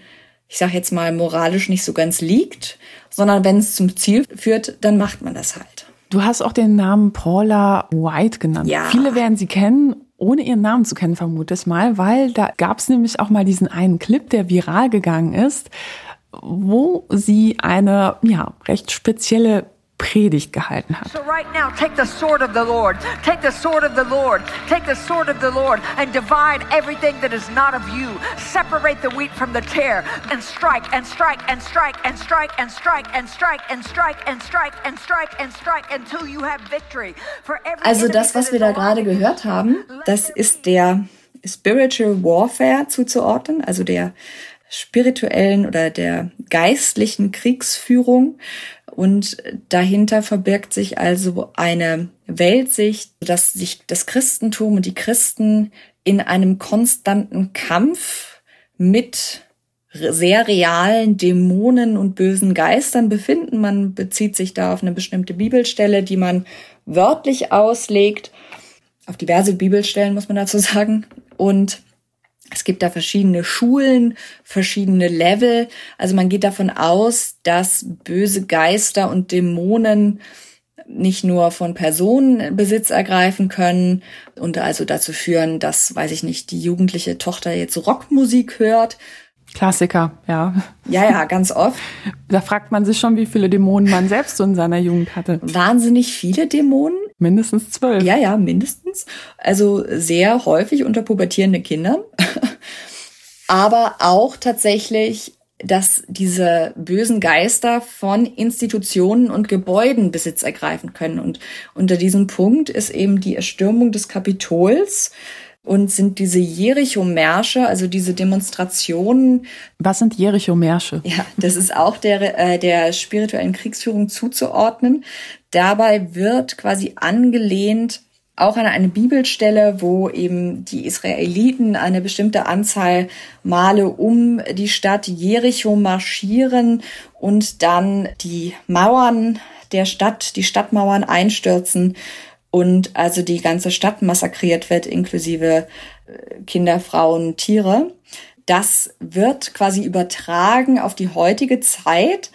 ich sag jetzt mal, moralisch nicht so ganz liegt, sondern wenn es zum Ziel führt, dann macht man das halt. Du hast auch den Namen Paula White genannt. Ja. Viele werden sie kennen, ohne ihren Namen zu kennen, vermute ich mal, weil da gab es nämlich auch mal diesen einen Clip, der viral gegangen ist, wo sie eine ja recht spezielle Predigt gehalten hat. So right now take the sword of the Lord. Take the sword of the Lord. Take the sword of the Lord and divide everything that is not of you. Separate the wheat from the tare and strike and strike and strike and strike and strike and strike and strike and strike and strike and strike until you have victory. Also das was wir da gerade gehört haben, das ist der Spiritual Warfare zuzuordnen, also der spirituellen oder der geistlichen Kriegsführung. Und dahinter verbirgt sich also eine Weltsicht, dass sich das Christentum und die Christen in einem konstanten Kampf mit sehr realen Dämonen und bösen Geistern befinden. Man bezieht sich da auf eine bestimmte Bibelstelle, die man wörtlich auslegt. Auf diverse Bibelstellen muss man dazu sagen. Und es gibt da verschiedene Schulen, verschiedene Level. Also man geht davon aus, dass böse Geister und Dämonen nicht nur von Personen Besitz ergreifen können und also dazu führen, dass, weiß ich nicht, die jugendliche Tochter jetzt Rockmusik hört. Klassiker, ja. Ja, ja, ganz oft. Da fragt man sich schon, wie viele Dämonen man selbst so in seiner Jugend hatte. Wahnsinnig viele Dämonen. Mindestens zwölf. Ja, ja, mindestens. Also sehr häufig unter pubertierenden Kindern. aber auch tatsächlich dass diese bösen Geister von Institutionen und Gebäuden Besitz ergreifen können. Und unter diesem Punkt ist eben die Erstürmung des Kapitols und sind diese Jericho-Märsche, also diese Demonstrationen. Was sind Jericho-Märsche? Ja, das ist auch der, äh, der spirituellen Kriegsführung zuzuordnen. Dabei wird quasi angelehnt auch an eine Bibelstelle, wo eben die Israeliten eine bestimmte Anzahl Male um die Stadt Jericho marschieren und dann die Mauern der Stadt, die Stadtmauern einstürzen und also die ganze Stadt massakriert wird, inklusive äh, Kinder, Frauen, Tiere. Das wird quasi übertragen auf die heutige Zeit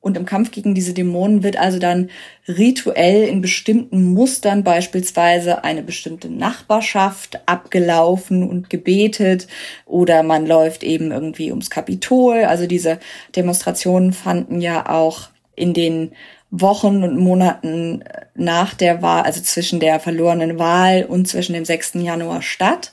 und im Kampf gegen diese Dämonen wird also dann rituell in bestimmten Mustern beispielsweise eine bestimmte Nachbarschaft abgelaufen und gebetet oder man läuft eben irgendwie ums Kapitol. Also diese Demonstrationen fanden ja auch in den Wochen und Monaten nach der Wahl, also zwischen der verlorenen Wahl und zwischen dem 6. Januar statt.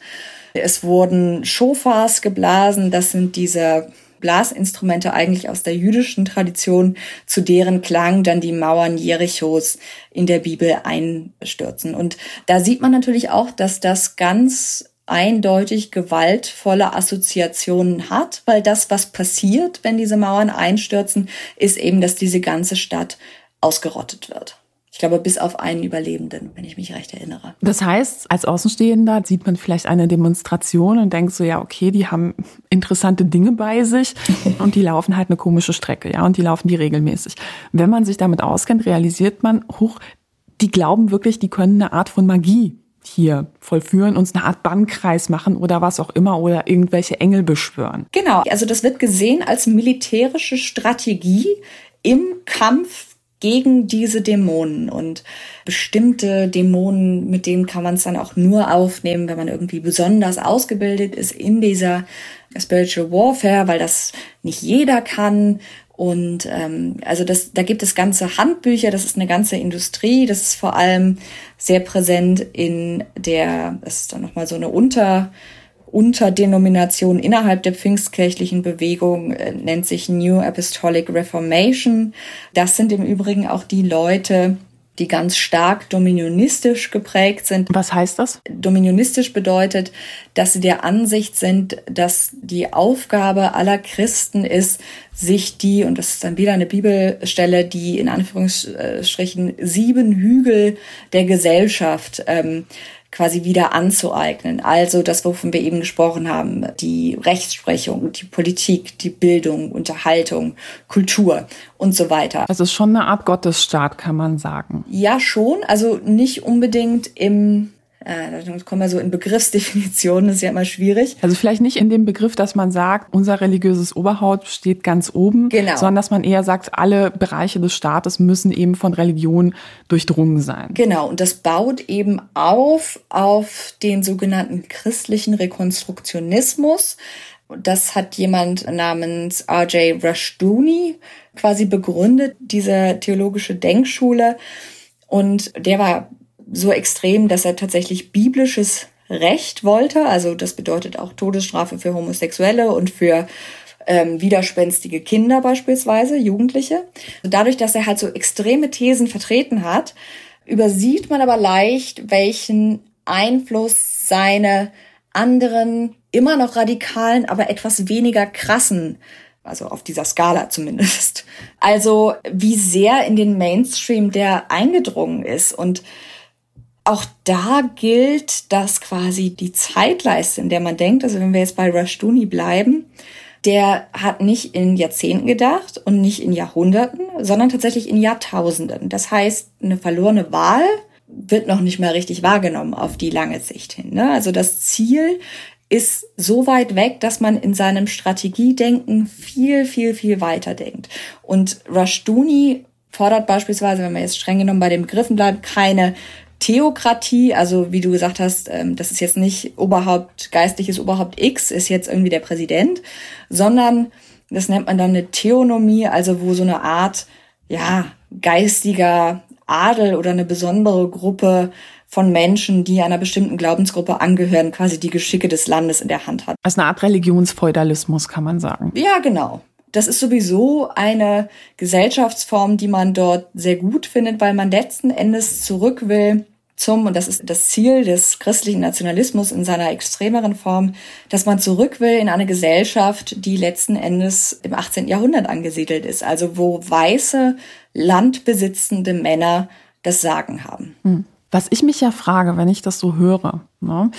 Es wurden Shofars geblasen, das sind diese Blasinstrumente eigentlich aus der jüdischen Tradition, zu deren Klang dann die Mauern Jerichos in der Bibel einstürzen. Und da sieht man natürlich auch, dass das ganz eindeutig gewaltvolle Assoziationen hat, weil das, was passiert, wenn diese Mauern einstürzen, ist eben, dass diese ganze Stadt ausgerottet wird. Ich glaube, bis auf einen Überlebenden, wenn ich mich recht erinnere. Das heißt, als Außenstehender sieht man vielleicht eine Demonstration und denkt so, ja, okay, die haben interessante Dinge bei sich und die laufen halt eine komische Strecke, ja, und die laufen die regelmäßig. Wenn man sich damit auskennt, realisiert man, hoch, die glauben wirklich, die können eine Art von Magie hier vollführen, uns eine Art Bannkreis machen oder was auch immer oder irgendwelche Engel beschwören. Genau, also das wird gesehen als militärische Strategie im Kampf gegen diese Dämonen und bestimmte Dämonen, mit denen kann man es dann auch nur aufnehmen, wenn man irgendwie besonders ausgebildet ist in dieser Spiritual Warfare, weil das nicht jeder kann. Und ähm, also das, da gibt es ganze Handbücher, das ist eine ganze Industrie, das ist vor allem sehr präsent in der, das ist dann nochmal so eine Unter Unterdenomination innerhalb der pfingstkirchlichen Bewegung äh, nennt sich New Apostolic Reformation. Das sind im Übrigen auch die Leute, die ganz stark dominionistisch geprägt sind. Was heißt das? Dominionistisch bedeutet, dass sie der Ansicht sind, dass die Aufgabe aller Christen ist, sich die, und das ist dann wieder eine Bibelstelle, die in Anführungsstrichen sieben Hügel der Gesellschaft ähm, quasi wieder anzueignen. Also das, wovon wir eben gesprochen haben, die Rechtsprechung, die Politik, die Bildung, Unterhaltung, Kultur und so weiter. Also es ist schon eine Art Gottesstaat, kann man sagen. Ja, schon. Also nicht unbedingt im äh, da kommen wir so in Begriffsdefinitionen, das ist ja immer schwierig. Also vielleicht nicht in dem Begriff, dass man sagt, unser religiöses Oberhaupt steht ganz oben, genau. sondern dass man eher sagt, alle Bereiche des Staates müssen eben von Religion durchdrungen sein. Genau, und das baut eben auf auf den sogenannten christlichen Rekonstruktionismus. Das hat jemand namens R.J. Rushduni quasi begründet, diese theologische Denkschule. Und der war so extrem, dass er tatsächlich biblisches Recht wollte. Also das bedeutet auch Todesstrafe für Homosexuelle und für ähm, widerspenstige Kinder beispielsweise, Jugendliche. Dadurch, dass er halt so extreme Thesen vertreten hat, übersieht man aber leicht, welchen Einfluss seine anderen, immer noch radikalen, aber etwas weniger krassen also auf dieser Skala zumindest. Also wie sehr in den Mainstream der eingedrungen ist und auch da gilt, dass quasi die Zeitleiste, in der man denkt, also wenn wir jetzt bei Rushduni bleiben, der hat nicht in Jahrzehnten gedacht und nicht in Jahrhunderten, sondern tatsächlich in Jahrtausenden. Das heißt, eine verlorene Wahl wird noch nicht mehr richtig wahrgenommen auf die lange Sicht hin. Ne? Also das Ziel ist so weit weg, dass man in seinem Strategiedenken viel, viel, viel weiter denkt. Und Rushduni fordert beispielsweise, wenn wir jetzt streng genommen bei den Begriffen bleiben, keine Theokratie, also wie du gesagt hast, ähm, das ist jetzt nicht Oberhaupt, geistliches Oberhaupt X ist jetzt irgendwie der Präsident, sondern das nennt man dann eine Theonomie, also wo so eine Art, ja, geistiger Adel oder eine besondere Gruppe von Menschen, die einer bestimmten Glaubensgruppe angehören, quasi die Geschicke des Landes in der Hand hat. Also eine Art Religionsfeudalismus, kann man sagen. Ja, genau. Das ist sowieso eine Gesellschaftsform, die man dort sehr gut findet, weil man letzten Endes zurück will zum, und das ist das Ziel des christlichen Nationalismus in seiner extremeren Form, dass man zurück will in eine Gesellschaft, die letzten Endes im 18. Jahrhundert angesiedelt ist, also wo weiße, landbesitzende Männer das Sagen haben. Hm. Was ich mich ja frage, wenn ich das so höre, ne,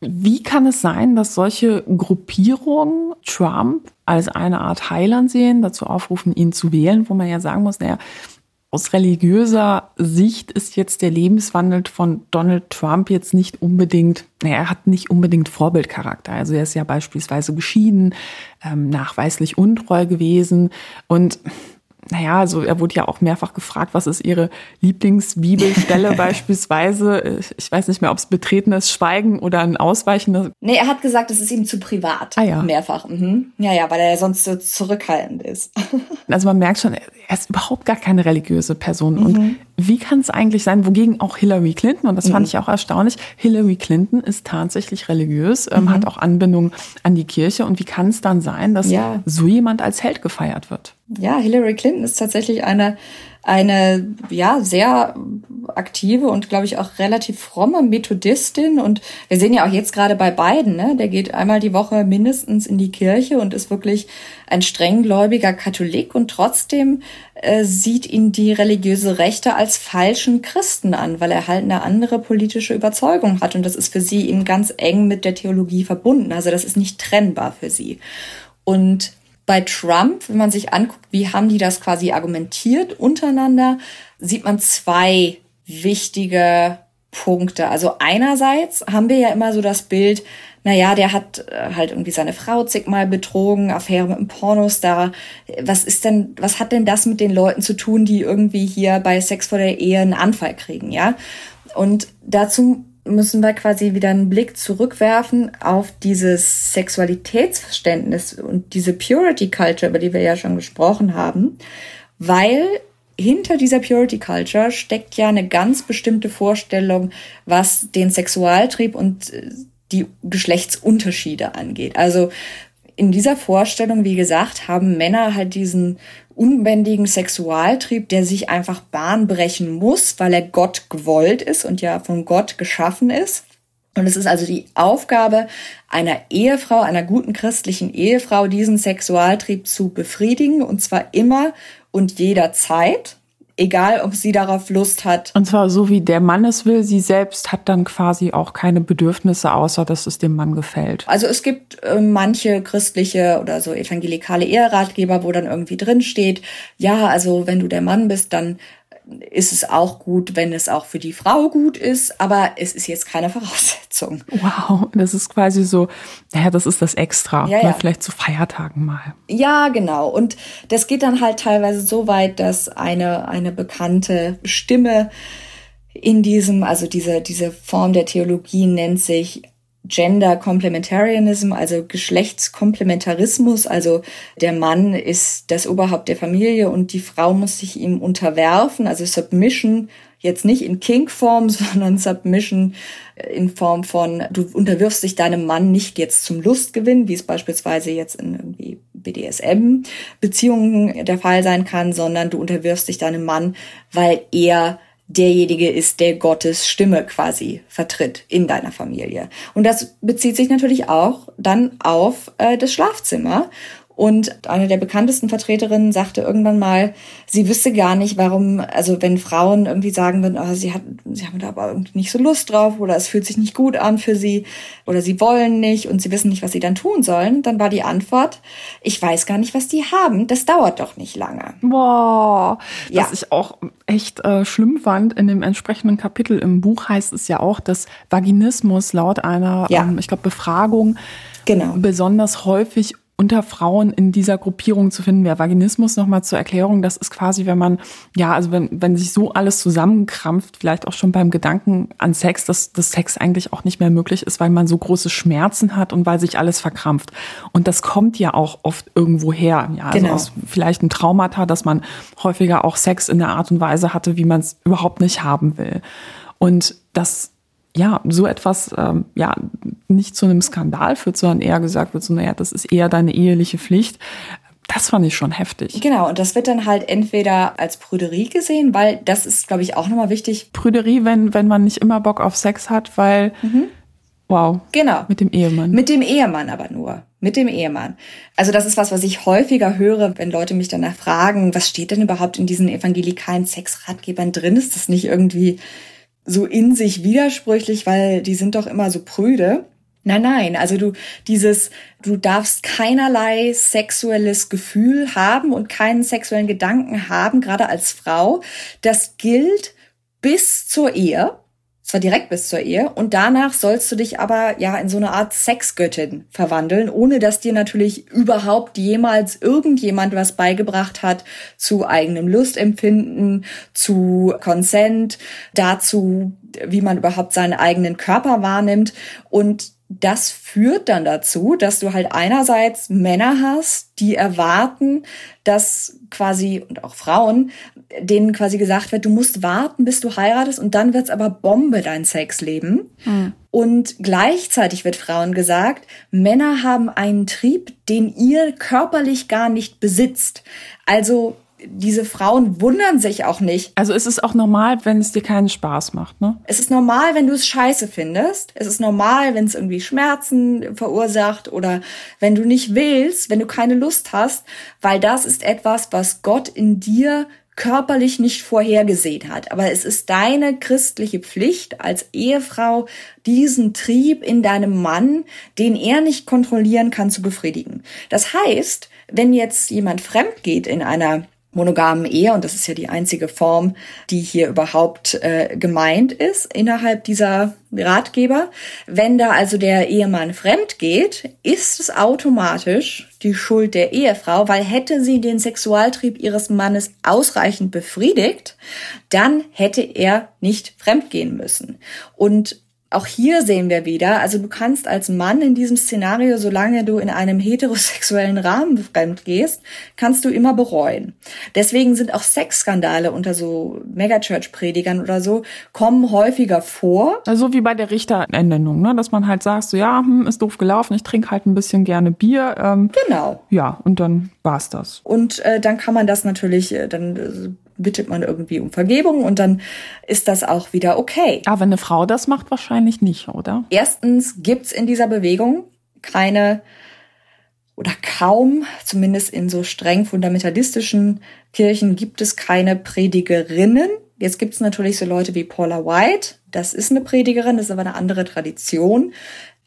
wie kann es sein, dass solche Gruppierungen Trump als eine Art Heiland sehen, dazu aufrufen, ihn zu wählen, wo man ja sagen muss, naja, aus religiöser Sicht ist jetzt der Lebenswandel von Donald Trump jetzt nicht unbedingt, naja, er hat nicht unbedingt Vorbildcharakter. Also er ist ja beispielsweise geschieden, ähm, nachweislich untreu gewesen und naja, also er wurde ja auch mehrfach gefragt, was ist Ihre Lieblingsbibelstelle beispielsweise? Ich weiß nicht mehr, ob es betretenes Schweigen oder ein ausweichendes. Nee, er hat gesagt, es ist ihm zu privat. Ah ja. Mehrfach. Mhm. Ja, ja, weil er sonst so zurückhaltend ist. also man merkt schon, er ist überhaupt gar keine religiöse Person. Mhm. Und wie kann es eigentlich sein, wogegen auch Hillary Clinton, und das fand mhm. ich auch erstaunlich, Hillary Clinton ist tatsächlich religiös, ähm, hat mhm. auch Anbindung an die Kirche. Und wie kann es dann sein, dass ja. so jemand als Held gefeiert wird? ja, Hillary Clinton ist tatsächlich eine, eine, ja, sehr aktive und, glaube ich, auch relativ fromme Methodistin. Und wir sehen ja auch jetzt gerade bei beiden, ne? Der geht einmal die Woche mindestens in die Kirche und ist wirklich ein strenggläubiger Katholik und trotzdem äh, sieht ihn die religiöse Rechte als falschen Christen an, weil er halt eine andere politische Überzeugung hat. Und das ist für sie eben ganz eng mit der Theologie verbunden. Also das ist nicht trennbar für sie. Und bei Trump, wenn man sich anguckt, wie haben die das quasi argumentiert untereinander, sieht man zwei wichtige Punkte. Also einerseits haben wir ja immer so das Bild, naja, der hat äh, halt irgendwie seine Frau zigmal betrogen, Affäre mit einem Pornostar. Was ist denn, was hat denn das mit den Leuten zu tun, die irgendwie hier bei Sex vor der Ehe einen Anfall kriegen, ja? Und dazu müssen wir quasi wieder einen Blick zurückwerfen auf dieses Sexualitätsverständnis und diese Purity Culture, über die wir ja schon gesprochen haben, weil hinter dieser Purity Culture steckt ja eine ganz bestimmte Vorstellung, was den Sexualtrieb und äh, die Geschlechtsunterschiede angeht. Also in dieser Vorstellung, wie gesagt, haben Männer halt diesen unbändigen Sexualtrieb, der sich einfach Bahn brechen muss, weil er Gott gewollt ist und ja von Gott geschaffen ist. Und es ist also die Aufgabe einer Ehefrau, einer guten christlichen Ehefrau, diesen Sexualtrieb zu befriedigen, und zwar immer und jederzeit egal ob sie darauf Lust hat. Und zwar so wie der Mann es will, sie selbst hat dann quasi auch keine Bedürfnisse, außer dass es dem Mann gefällt. Also es gibt äh, manche christliche oder so evangelikale Eheratgeber, wo dann irgendwie drin steht, ja, also wenn du der Mann bist, dann ist es auch gut, wenn es auch für die Frau gut ist, aber es ist jetzt keine Voraussetzung. Wow, das ist quasi so, naja, das ist das Extra, ja, ja. vielleicht zu Feiertagen mal. Ja, genau. Und das geht dann halt teilweise so weit, dass eine, eine bekannte Stimme in diesem, also diese, diese Form der Theologie nennt sich Gender Complementarianism, also Geschlechtskomplementarismus, also der Mann ist das Oberhaupt der Familie und die Frau muss sich ihm unterwerfen, also Submission jetzt nicht in King-Form, sondern Submission in Form von, du unterwirfst dich deinem Mann nicht jetzt zum Lustgewinn, wie es beispielsweise jetzt in irgendwie BDSM-Beziehungen der Fall sein kann, sondern du unterwirfst dich deinem Mann, weil er derjenige ist, der Gottes Stimme quasi vertritt in deiner Familie. Und das bezieht sich natürlich auch dann auf äh, das Schlafzimmer. Und eine der bekanntesten Vertreterinnen sagte irgendwann mal, sie wüsste gar nicht, warum, also wenn Frauen irgendwie sagen würden, oh, sie, hat, sie haben da aber irgendwie nicht so Lust drauf oder es fühlt sich nicht gut an für sie oder sie wollen nicht und sie wissen nicht, was sie dann tun sollen, dann war die Antwort, ich weiß gar nicht, was die haben, das dauert doch nicht lange. Boah, ja. was ich auch echt äh, schlimm fand, in dem entsprechenden Kapitel im Buch heißt es ja auch, dass Vaginismus laut einer, ja. ähm, ich glaube, Befragung genau. besonders häufig unter Frauen in dieser Gruppierung zu finden wäre. Vaginismus nochmal zur Erklärung, das ist quasi, wenn man, ja, also wenn, wenn sich so alles zusammenkrampft, vielleicht auch schon beim Gedanken an Sex, dass, dass Sex eigentlich auch nicht mehr möglich ist, weil man so große Schmerzen hat und weil sich alles verkrampft. Und das kommt ja auch oft irgendwo her. Ja, also genau. aus vielleicht ein Traumata, dass man häufiger auch Sex in der Art und Weise hatte, wie man es überhaupt nicht haben will. Und das ja, so etwas ähm, ja nicht zu einem Skandal führt, sondern eher gesagt wird, so, naja, das ist eher deine eheliche Pflicht. Das fand ich schon heftig. Genau, und das wird dann halt entweder als Prüderie gesehen, weil das ist, glaube ich, auch nochmal wichtig. Prüderie, wenn, wenn man nicht immer Bock auf Sex hat, weil, mhm. wow. Genau. Mit dem Ehemann. Mit dem Ehemann aber nur. Mit dem Ehemann. Also das ist was, was ich häufiger höre, wenn Leute mich danach fragen, was steht denn überhaupt in diesen evangelikalen Sexratgebern drin? Ist das nicht irgendwie so in sich widersprüchlich, weil die sind doch immer so prüde. Nein, nein, also du dieses, du darfst keinerlei sexuelles Gefühl haben und keinen sexuellen Gedanken haben, gerade als Frau. Das gilt bis zur Ehe zwar direkt bis zur Ehe und danach sollst du dich aber ja in so eine Art Sexgöttin verwandeln, ohne dass dir natürlich überhaupt jemals irgendjemand was beigebracht hat zu eigenem Lustempfinden, zu Consent, dazu, wie man überhaupt seinen eigenen Körper wahrnimmt. Und das führt dann dazu, dass du halt einerseits Männer hast, die erwarten, dass quasi, und auch Frauen, denen quasi gesagt wird, du musst warten, bis du heiratest und dann wird's aber Bombe, dein Sexleben. Mhm. Und gleichzeitig wird Frauen gesagt, Männer haben einen Trieb, den ihr körperlich gar nicht besitzt. Also diese Frauen wundern sich auch nicht. Also es ist auch normal, wenn es dir keinen Spaß macht, ne? Es ist normal, wenn du es scheiße findest. Es ist normal, wenn es irgendwie Schmerzen verursacht oder wenn du nicht willst, wenn du keine Lust hast, weil das ist etwas, was Gott in dir körperlich nicht vorhergesehen hat. Aber es ist deine christliche Pflicht als Ehefrau, diesen Trieb in deinem Mann, den er nicht kontrollieren kann, zu befriedigen. Das heißt, wenn jetzt jemand fremd geht in einer monogamen Ehe, und das ist ja die einzige Form, die hier überhaupt äh, gemeint ist innerhalb dieser Ratgeber. Wenn da also der Ehemann fremd geht, ist es automatisch die Schuld der Ehefrau, weil hätte sie den Sexualtrieb ihres Mannes ausreichend befriedigt, dann hätte er nicht fremdgehen müssen. Und auch hier sehen wir wieder, also du kannst als Mann in diesem Szenario, solange du in einem heterosexuellen Rahmen fremd gehst, kannst du immer bereuen. Deswegen sind auch Sexskandale unter so Megachurch-Predigern oder so, kommen häufiger vor. Also wie bei der Richterernennung, ne? dass man halt sagt, so ja, hm, ist doof gelaufen, ich trinke halt ein bisschen gerne Bier. Ähm, genau. Ja, und dann war's das. Und äh, dann kann man das natürlich, äh, dann äh, bittet man irgendwie um Vergebung und dann ist das auch wieder okay. Aber eine Frau das macht, wahrscheinlich nicht, oder? Erstens gibt's in dieser Bewegung keine oder kaum, zumindest in so streng fundamentalistischen Kirchen, gibt es keine Predigerinnen. Jetzt gibt's natürlich so Leute wie Paula White, das ist eine Predigerin, das ist aber eine andere Tradition.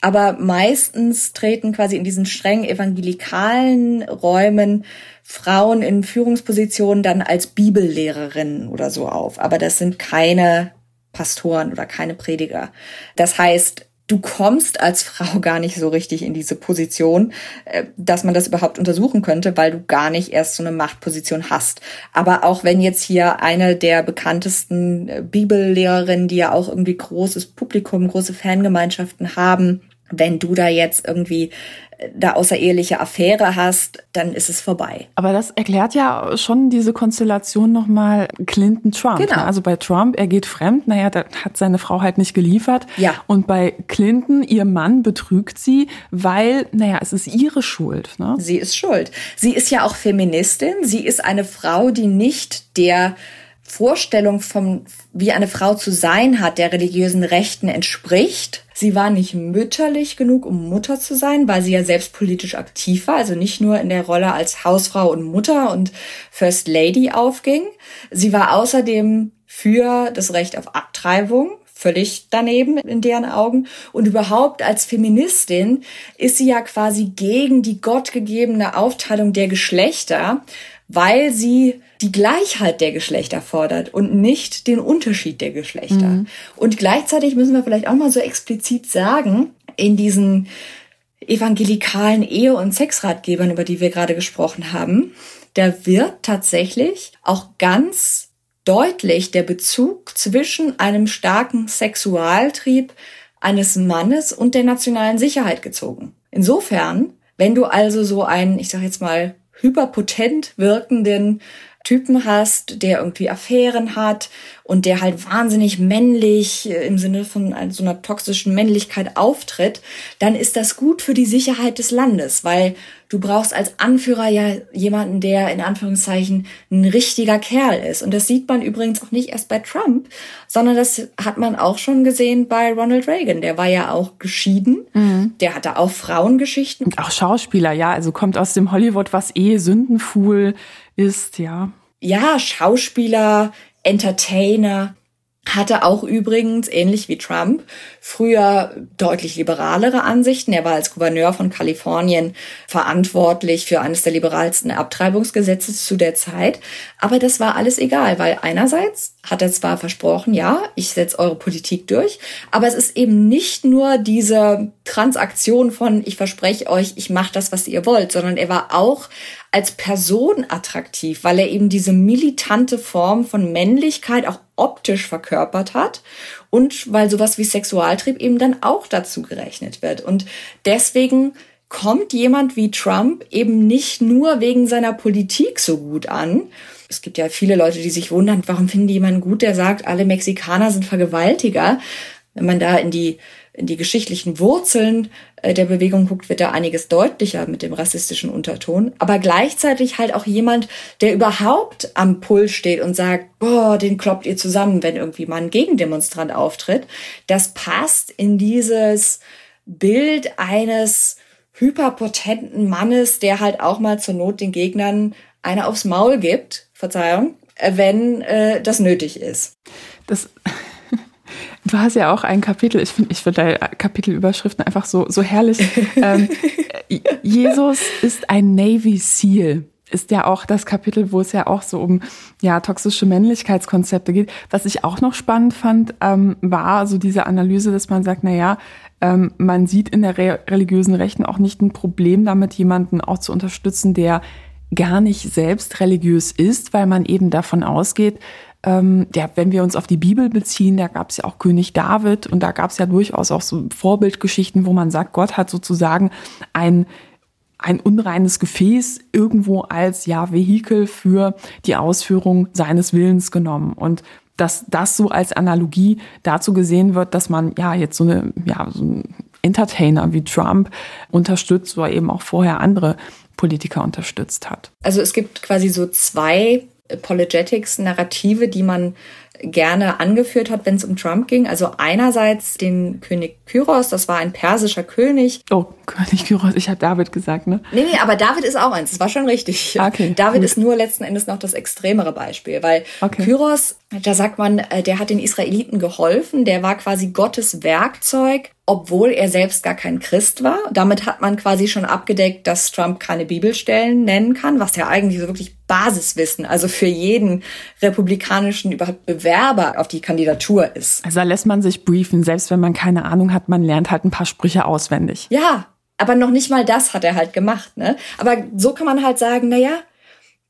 Aber meistens treten quasi in diesen streng evangelikalen Räumen Frauen in Führungspositionen dann als Bibellehrerinnen oder so auf. Aber das sind keine Pastoren oder keine Prediger. Das heißt, du kommst als Frau gar nicht so richtig in diese Position, äh, dass man das überhaupt untersuchen könnte, weil du gar nicht erst so eine Machtposition hast. Aber auch wenn jetzt hier eine der bekanntesten äh, Bibellehrerinnen, die ja auch irgendwie großes Publikum, große Fangemeinschaften haben, wenn du da jetzt irgendwie äh, da außereheliche Affäre hast, dann ist es vorbei. Aber das erklärt ja schon diese Konstellation nochmal Clinton-Trump. Genau. Also bei Trump, er geht fremd, naja, da hat seine Frau halt nicht geliefert. Ja. Und bei Clinton, ihr Mann betrügt sie, weil, naja, es ist ihre Schuld. Ne? Sie ist schuld. Sie ist ja auch Feministin. Sie ist eine Frau, die nicht der Vorstellung von, wie eine Frau zu sein hat, der religiösen Rechten entspricht. Sie war nicht mütterlich genug, um Mutter zu sein, weil sie ja selbst politisch aktiv war, also nicht nur in der Rolle als Hausfrau und Mutter und First Lady aufging. Sie war außerdem für das Recht auf Abtreibung, völlig daneben in deren Augen. Und überhaupt als Feministin ist sie ja quasi gegen die gottgegebene Aufteilung der Geschlechter weil sie die Gleichheit der Geschlechter fordert und nicht den Unterschied der Geschlechter. Mhm. Und gleichzeitig müssen wir vielleicht auch mal so explizit sagen, in diesen evangelikalen Ehe- und Sexratgebern, über die wir gerade gesprochen haben, da wird tatsächlich auch ganz deutlich der Bezug zwischen einem starken Sexualtrieb eines Mannes und der nationalen Sicherheit gezogen. Insofern, wenn du also so einen, ich sag jetzt mal, hyperpotent wirkenden Typen hast, der irgendwie Affären hat und der halt wahnsinnig männlich äh, im Sinne von so einer toxischen Männlichkeit auftritt, dann ist das gut für die Sicherheit des Landes, weil du brauchst als Anführer ja jemanden, der in Anführungszeichen ein richtiger Kerl ist. Und das sieht man übrigens auch nicht erst bei Trump, sondern das hat man auch schon gesehen bei Ronald Reagan. Der war ja auch geschieden. Mhm. Der hatte auch Frauengeschichten. Und auch Schauspieler, ja. Also kommt aus dem Hollywood, was eh sündenfuhl ist, ja. Ja, Schauspieler, Entertainer, hatte auch übrigens, ähnlich wie Trump, früher deutlich liberalere Ansichten. Er war als Gouverneur von Kalifornien verantwortlich für eines der liberalsten Abtreibungsgesetze zu der Zeit. Aber das war alles egal, weil einerseits hat er zwar versprochen, ja, ich setze eure Politik durch, aber es ist eben nicht nur diese Transaktion von, ich verspreche euch, ich mache das, was ihr wollt, sondern er war auch als Person attraktiv, weil er eben diese militante Form von Männlichkeit auch optisch verkörpert hat und weil sowas wie Sexualtrieb eben dann auch dazu gerechnet wird. Und deswegen kommt jemand wie Trump eben nicht nur wegen seiner Politik so gut an. Es gibt ja viele Leute, die sich wundern, warum finden die jemanden gut, der sagt, alle Mexikaner sind Vergewaltiger. Wenn man da in die in die geschichtlichen Wurzeln äh, der Bewegung guckt, wird da einiges deutlicher mit dem rassistischen Unterton. Aber gleichzeitig halt auch jemand, der überhaupt am Puls steht und sagt, boah, den kloppt ihr zusammen, wenn irgendwie mal ein Gegendemonstrant auftritt. Das passt in dieses Bild eines hyperpotenten Mannes, der halt auch mal zur Not den Gegnern eine aufs Maul gibt, Verzeihung, äh, wenn äh, das nötig ist. Das Du hast ja auch ein Kapitel, ich finde ich find deine Kapitelüberschriften einfach so, so herrlich. ähm, Jesus ist ein Navy SEAL. Ist ja auch das Kapitel, wo es ja auch so um ja, toxische Männlichkeitskonzepte geht. Was ich auch noch spannend fand, ähm, war so diese Analyse, dass man sagt, na ja, ähm, man sieht in der re religiösen Rechten auch nicht ein Problem damit, jemanden auch zu unterstützen, der gar nicht selbst religiös ist, weil man eben davon ausgeht, ähm, ja, wenn wir uns auf die Bibel beziehen, da gab es ja auch König David und da gab es ja durchaus auch so Vorbildgeschichten, wo man sagt, Gott hat sozusagen ein ein unreines Gefäß irgendwo als ja Vehikel für die Ausführung seines Willens genommen und dass das so als Analogie dazu gesehen wird, dass man ja jetzt so eine ja so ein Entertainer wie Trump unterstützt oder eben auch vorher andere Politiker unterstützt hat. Also es gibt quasi so zwei Apologetics Narrative, die man gerne angeführt hat, wenn es um Trump ging. Also einerseits den König Kyros, das war ein persischer König. Oh, König Kyros, ich habe David gesagt, ne? Nee, nee, aber David ist auch eins, das war schon richtig. Okay, David gut. ist nur letzten Endes noch das extremere Beispiel, weil okay. Kyros, da sagt man, äh, der hat den Israeliten geholfen, der war quasi Gottes Werkzeug, obwohl er selbst gar kein Christ war. Damit hat man quasi schon abgedeckt, dass Trump keine Bibelstellen nennen kann, was ja eigentlich so wirklich Basiswissen, also für jeden republikanischen überhaupt Bewerber auf die Kandidatur ist. Also da lässt man sich briefen, selbst wenn man keine Ahnung hat, man lernt halt ein paar Sprüche auswendig. Ja, aber noch nicht mal das hat er halt gemacht, ne? Aber so kann man halt sagen, na ja,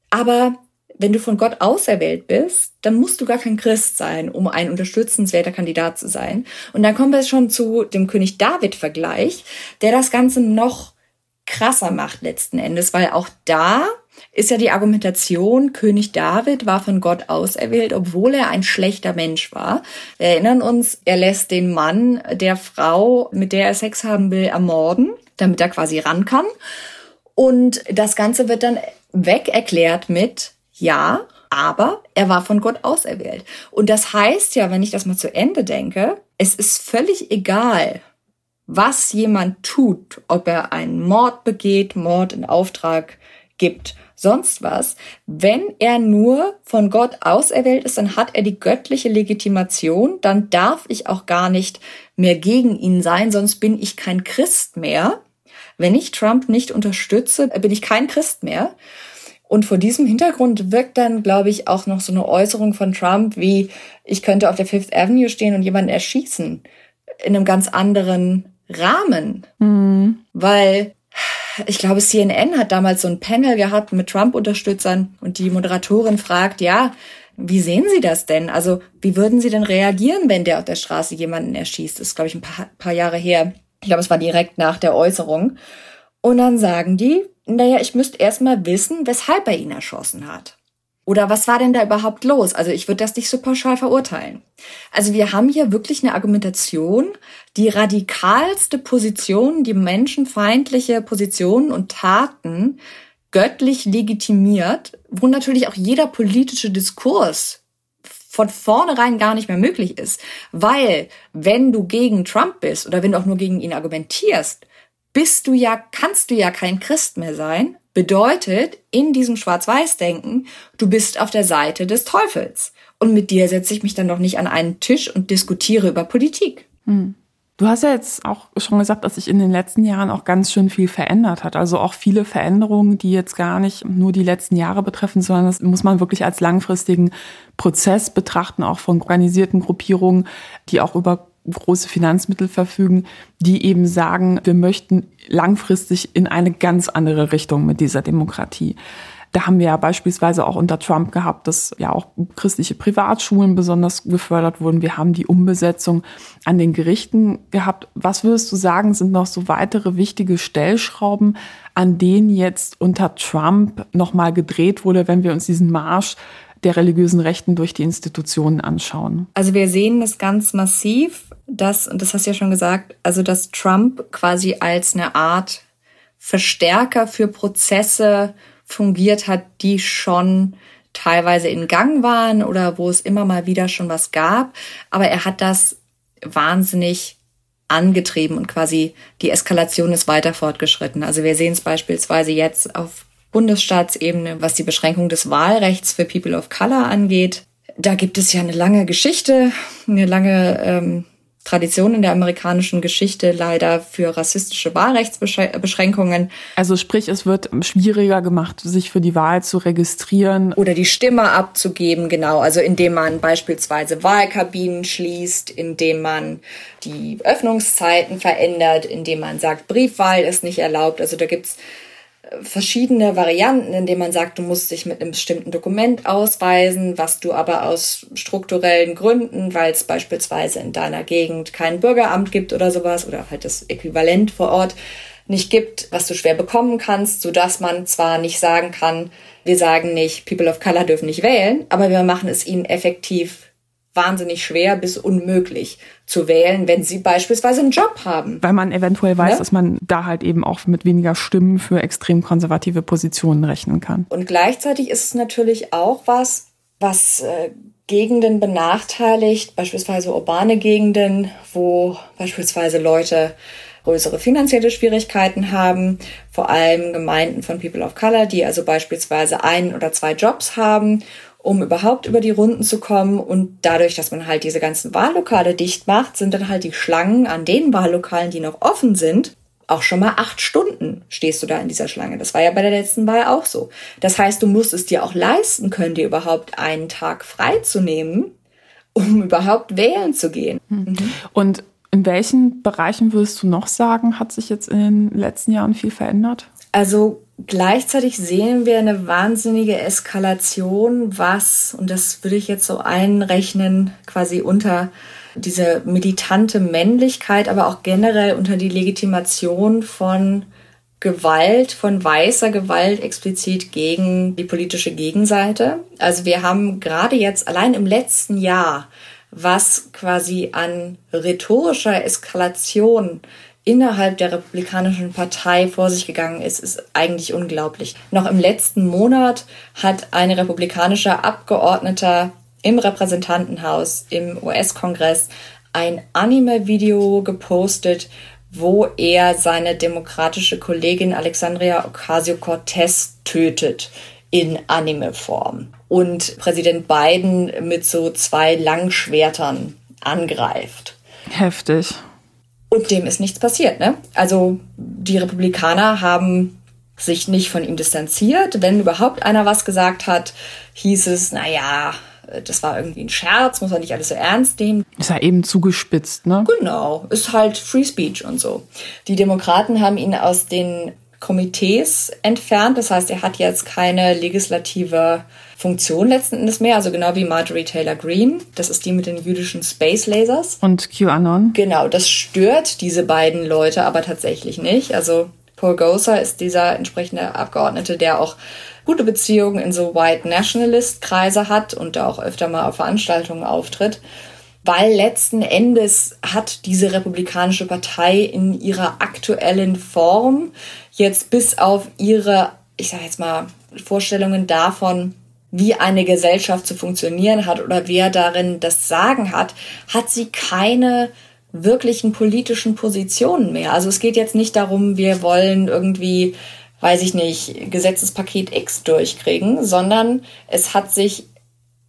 aber wenn du von Gott auserwählt bist, dann musst du gar kein Christ sein, um ein unterstützenswerter Kandidat zu sein. Und dann kommen wir schon zu dem König David-Vergleich, der das Ganze noch krasser macht letzten Endes, weil auch da ist ja die Argumentation, König David war von Gott auserwählt, obwohl er ein schlechter Mensch war. Wir erinnern uns, er lässt den Mann der Frau, mit der er Sex haben will, ermorden, damit er quasi ran kann. Und das Ganze wird dann weg erklärt mit, ja, aber er war von Gott auserwählt. Und das heißt ja, wenn ich das mal zu Ende denke, es ist völlig egal, was jemand tut, ob er einen Mord begeht, Mord in Auftrag gibt, sonst was. Wenn er nur von Gott auserwählt ist, dann hat er die göttliche Legitimation, dann darf ich auch gar nicht mehr gegen ihn sein, sonst bin ich kein Christ mehr. Wenn ich Trump nicht unterstütze, bin ich kein Christ mehr. Und vor diesem Hintergrund wirkt dann, glaube ich, auch noch so eine Äußerung von Trump wie, ich könnte auf der Fifth Avenue stehen und jemanden erschießen, in einem ganz anderen Rahmen. Mhm. Weil ich glaube, CNN hat damals so ein Panel gehabt mit Trump-Unterstützern und die Moderatorin fragt, ja, wie sehen Sie das denn? Also, wie würden Sie denn reagieren, wenn der auf der Straße jemanden erschießt? Das ist, glaube ich, ein paar, paar Jahre her. Ich glaube, es war direkt nach der Äußerung. Und dann sagen die, naja, ich müsste erst mal wissen, weshalb er ihn erschossen hat. Oder was war denn da überhaupt los? Also ich würde das nicht so pauschal verurteilen. Also wir haben hier wirklich eine Argumentation, die radikalste Position, die menschenfeindliche Positionen und Taten göttlich legitimiert, wo natürlich auch jeder politische Diskurs von vornherein gar nicht mehr möglich ist. Weil wenn du gegen Trump bist oder wenn du auch nur gegen ihn argumentierst, bist du ja, kannst du ja kein Christ mehr sein. Bedeutet, in diesem Schwarz-Weiß-Denken, du bist auf der Seite des Teufels. Und mit dir setze ich mich dann noch nicht an einen Tisch und diskutiere über Politik. Hm. Du hast ja jetzt auch schon gesagt, dass sich in den letzten Jahren auch ganz schön viel verändert hat. Also auch viele Veränderungen, die jetzt gar nicht nur die letzten Jahre betreffen, sondern das muss man wirklich als langfristigen Prozess betrachten, auch von organisierten Gruppierungen, die auch über große Finanzmittel verfügen, die eben sagen, wir möchten langfristig in eine ganz andere Richtung mit dieser Demokratie. Da haben wir ja beispielsweise auch unter Trump gehabt, dass ja auch christliche Privatschulen besonders gefördert wurden. Wir haben die Umbesetzung an den Gerichten gehabt. Was würdest du sagen, sind noch so weitere wichtige Stellschrauben, an denen jetzt unter Trump nochmal gedreht wurde, wenn wir uns diesen Marsch der religiösen Rechten durch die Institutionen anschauen? Also wir sehen das ganz massiv, dass, und das hast du ja schon gesagt, also dass Trump quasi als eine Art Verstärker für Prozesse fungiert hat, die schon teilweise in Gang waren oder wo es immer mal wieder schon was gab. Aber er hat das wahnsinnig angetrieben und quasi die Eskalation ist weiter fortgeschritten. Also wir sehen es beispielsweise jetzt auf Bundesstaatsebene, was die Beschränkung des Wahlrechts für People of Color angeht. Da gibt es ja eine lange Geschichte, eine lange ähm, Tradition in der amerikanischen Geschichte leider für rassistische Wahlrechtsbeschränkungen. Also sprich, es wird schwieriger gemacht, sich für die Wahl zu registrieren. Oder die Stimme abzugeben, genau. Also indem man beispielsweise Wahlkabinen schließt, indem man die Öffnungszeiten verändert, indem man sagt, Briefwahl ist nicht erlaubt. Also da gibt's verschiedene Varianten, indem man sagt, du musst dich mit einem bestimmten Dokument ausweisen, was du aber aus strukturellen Gründen, weil es beispielsweise in deiner Gegend kein Bürgeramt gibt oder sowas oder halt das Äquivalent vor Ort nicht gibt, was du schwer bekommen kannst, so dass man zwar nicht sagen kann, wir sagen nicht, People of Color dürfen nicht wählen, aber wir machen es ihnen effektiv wahnsinnig schwer bis unmöglich zu wählen, wenn sie beispielsweise einen Job haben. Weil man eventuell weiß, ja? dass man da halt eben auch mit weniger Stimmen für extrem konservative Positionen rechnen kann. Und gleichzeitig ist es natürlich auch was, was äh, Gegenden benachteiligt, beispielsweise urbane Gegenden, wo beispielsweise Leute größere finanzielle Schwierigkeiten haben, vor allem Gemeinden von People of Color, die also beispielsweise ein oder zwei Jobs haben um überhaupt über die Runden zu kommen. Und dadurch, dass man halt diese ganzen Wahllokale dicht macht, sind dann halt die Schlangen an den Wahllokalen, die noch offen sind, auch schon mal acht Stunden stehst du da in dieser Schlange. Das war ja bei der letzten Wahl auch so. Das heißt, du musst es dir auch leisten können, dir überhaupt einen Tag freizunehmen, um überhaupt wählen zu gehen. Mhm. Und in welchen Bereichen würdest du noch sagen, hat sich jetzt in den letzten Jahren viel verändert? Also gleichzeitig sehen wir eine wahnsinnige Eskalation, was, und das würde ich jetzt so einrechnen, quasi unter diese militante Männlichkeit, aber auch generell unter die Legitimation von Gewalt, von weißer Gewalt explizit gegen die politische Gegenseite. Also wir haben gerade jetzt allein im letzten Jahr, was quasi an rhetorischer Eskalation innerhalb der Republikanischen Partei vor sich gegangen ist, ist eigentlich unglaublich. Noch im letzten Monat hat ein republikanischer Abgeordneter im Repräsentantenhaus im US-Kongress ein Anime-Video gepostet, wo er seine demokratische Kollegin Alexandria Ocasio-Cortez tötet in Anime-Form und Präsident Biden mit so zwei Langschwertern angreift. Heftig. Und dem ist nichts passiert. Ne? Also die Republikaner haben sich nicht von ihm distanziert. Wenn überhaupt einer was gesagt hat, hieß es, naja, das war irgendwie ein Scherz, muss man nicht alles so ernst nehmen. Ist ja eben zugespitzt, ne? Genau, ist halt Free Speech und so. Die Demokraten haben ihn aus den Komitees entfernt. Das heißt, er hat jetzt keine legislative Funktion letzten Endes mehr, also genau wie Marjorie Taylor Greene. Das ist die mit den jüdischen Space Lasers. Und QAnon. Genau, das stört diese beiden Leute aber tatsächlich nicht. Also Paul Gosar ist dieser entsprechende Abgeordnete, der auch gute Beziehungen in so White Nationalist Kreise hat und da auch öfter mal auf Veranstaltungen auftritt weil letzten Endes hat diese Republikanische Partei in ihrer aktuellen Form jetzt bis auf ihre, ich sage jetzt mal, Vorstellungen davon, wie eine Gesellschaft zu funktionieren hat oder wer darin das Sagen hat, hat sie keine wirklichen politischen Positionen mehr. Also es geht jetzt nicht darum, wir wollen irgendwie, weiß ich nicht, Gesetzespaket X durchkriegen, sondern es hat sich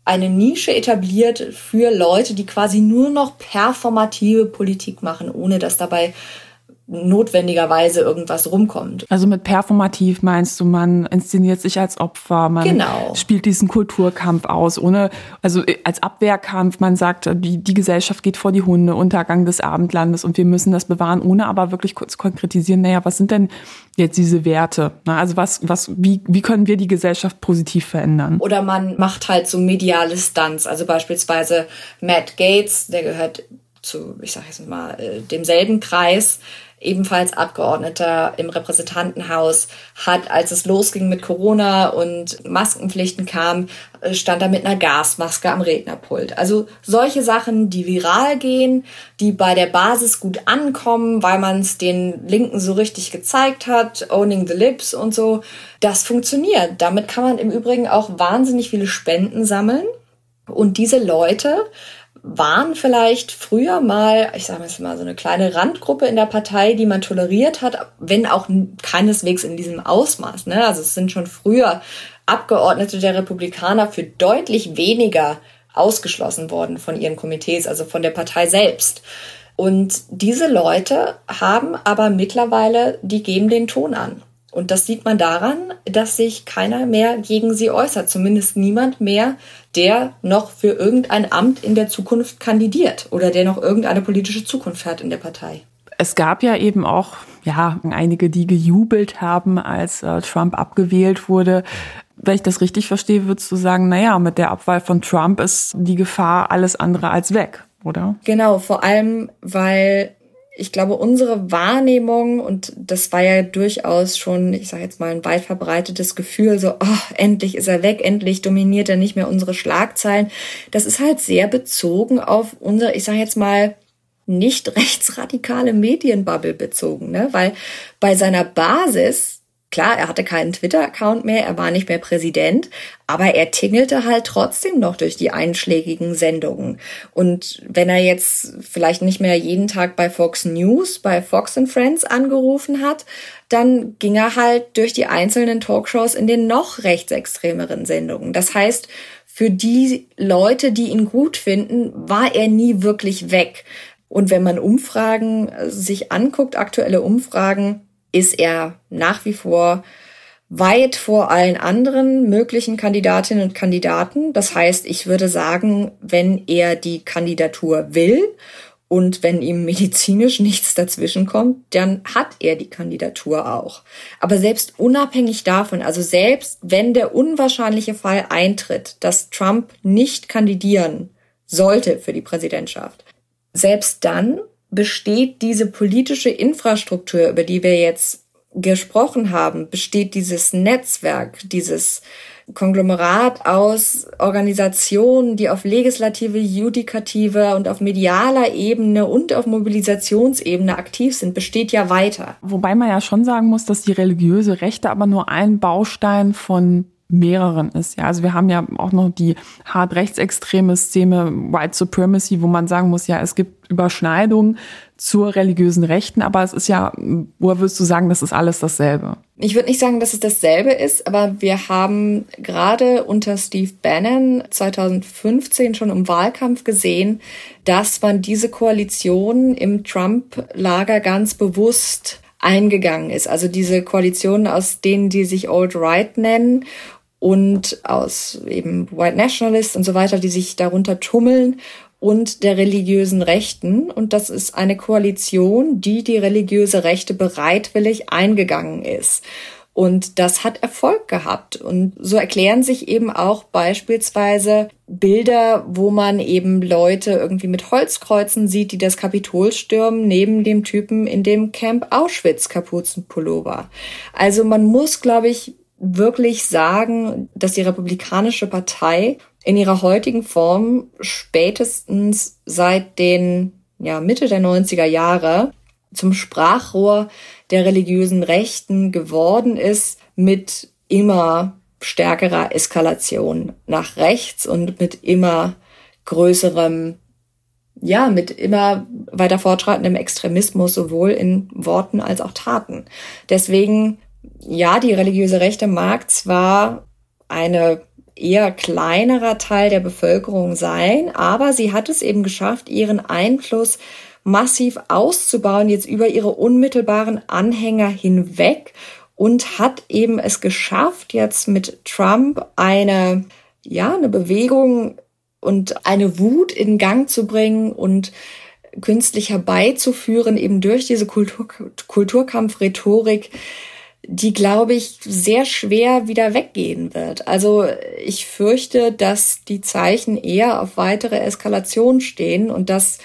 eine Nische etabliert für Leute, die quasi nur noch performative Politik machen, ohne dass dabei notwendigerweise irgendwas rumkommt. Also mit performativ meinst du, man inszeniert sich als Opfer, man genau. spielt diesen Kulturkampf aus, ohne, also als Abwehrkampf, man sagt, die, die Gesellschaft geht vor die Hunde, Untergang des Abendlandes und wir müssen das bewahren, ohne aber wirklich kurz konkretisieren, naja, was sind denn jetzt diese Werte? Also was, was, wie, wie können wir die Gesellschaft positiv verändern? Oder man macht halt so mediale Stunts, also beispielsweise Matt Gates, der gehört zu, ich sage jetzt mal, äh, demselben Kreis, ebenfalls Abgeordneter im Repräsentantenhaus, hat, als es losging mit Corona und Maskenpflichten kam, äh, stand er mit einer Gasmaske am Rednerpult. Also solche Sachen, die viral gehen, die bei der Basis gut ankommen, weil man es den Linken so richtig gezeigt hat, owning the lips und so, das funktioniert. Damit kann man im Übrigen auch wahnsinnig viele Spenden sammeln. Und diese Leute waren vielleicht früher mal, ich sage jetzt mal, so eine kleine Randgruppe in der Partei, die man toleriert hat, wenn auch keineswegs in diesem Ausmaß. Ne? Also es sind schon früher Abgeordnete der Republikaner für deutlich weniger ausgeschlossen worden von ihren Komitees, also von der Partei selbst. Und diese Leute haben aber mittlerweile, die geben den Ton an. Und das sieht man daran, dass sich keiner mehr gegen sie äußert. Zumindest niemand mehr, der noch für irgendein Amt in der Zukunft kandidiert oder der noch irgendeine politische Zukunft hat in der Partei. Es gab ja eben auch ja einige, die gejubelt haben, als äh, Trump abgewählt wurde. Wenn ich das richtig verstehe, würdest du sagen, naja, mit der Abwahl von Trump ist die Gefahr alles andere als weg, oder? Genau, vor allem, weil ich glaube, unsere Wahrnehmung, und das war ja durchaus schon, ich sage jetzt mal, ein weit verbreitetes Gefühl, so, oh, endlich ist er weg, endlich dominiert er nicht mehr unsere Schlagzeilen. Das ist halt sehr bezogen auf unsere, ich sage jetzt mal, nicht rechtsradikale Medienbubble bezogen, ne? Weil bei seiner Basis Klar, er hatte keinen Twitter-Account mehr, er war nicht mehr Präsident, aber er tingelte halt trotzdem noch durch die einschlägigen Sendungen. Und wenn er jetzt vielleicht nicht mehr jeden Tag bei Fox News, bei Fox and Friends angerufen hat, dann ging er halt durch die einzelnen Talkshows in den noch rechtsextremeren Sendungen. Das heißt, für die Leute, die ihn gut finden, war er nie wirklich weg. Und wenn man Umfragen äh, sich anguckt, aktuelle Umfragen, ist er nach wie vor weit vor allen anderen möglichen Kandidatinnen und Kandidaten. Das heißt, ich würde sagen, wenn er die Kandidatur will und wenn ihm medizinisch nichts dazwischenkommt, dann hat er die Kandidatur auch. Aber selbst unabhängig davon, also selbst wenn der unwahrscheinliche Fall eintritt, dass Trump nicht kandidieren sollte für die Präsidentschaft, selbst dann besteht diese politische Infrastruktur, über die wir jetzt gesprochen haben, besteht dieses Netzwerk, dieses Konglomerat aus Organisationen, die auf legislative, judikative und auf medialer Ebene und auf Mobilisationsebene aktiv sind, besteht ja weiter. Wobei man ja schon sagen muss, dass die religiöse Rechte aber nur ein Baustein von mehreren ist. Ja, also wir haben ja auch noch die hart rechtsextreme Szene White Supremacy, wo man sagen muss, ja, es gibt Überschneidungen zur religiösen Rechten, aber es ist ja, wo würdest du sagen, das ist alles dasselbe? Ich würde nicht sagen, dass es dasselbe ist, aber wir haben gerade unter Steve Bannon 2015 schon im Wahlkampf gesehen, dass man diese Koalition im Trump-Lager ganz bewusst eingegangen ist. Also diese Koalition aus denen, die sich Old Right nennen und aus eben White Nationalists und so weiter, die sich darunter tummeln und der religiösen Rechten. Und das ist eine Koalition, die die religiöse Rechte bereitwillig eingegangen ist. Und das hat Erfolg gehabt. Und so erklären sich eben auch beispielsweise Bilder, wo man eben Leute irgendwie mit Holzkreuzen sieht, die das Kapitol stürmen, neben dem Typen in dem Camp Auschwitz Kapuzenpullover. Also man muss, glaube ich, wirklich sagen, dass die Republikanische Partei in ihrer heutigen Form spätestens seit den ja, Mitte der 90er Jahre zum Sprachrohr der religiösen Rechten geworden ist mit immer stärkerer Eskalation nach rechts und mit immer größerem, ja, mit immer weiter fortschreitendem Extremismus, sowohl in Worten als auch Taten. Deswegen, ja, die religiöse Rechte mag zwar eine eher kleinerer Teil der Bevölkerung sein, aber sie hat es eben geschafft, ihren Einfluss massiv auszubauen, jetzt über ihre unmittelbaren Anhänger hinweg und hat eben es geschafft, jetzt mit Trump eine, ja, eine Bewegung und eine Wut in Gang zu bringen und künstlich herbeizuführen, eben durch diese Kultur, Kulturkampf-Rhetorik, die, glaube ich, sehr schwer wieder weggehen wird. Also ich fürchte, dass die Zeichen eher auf weitere Eskalation stehen und dass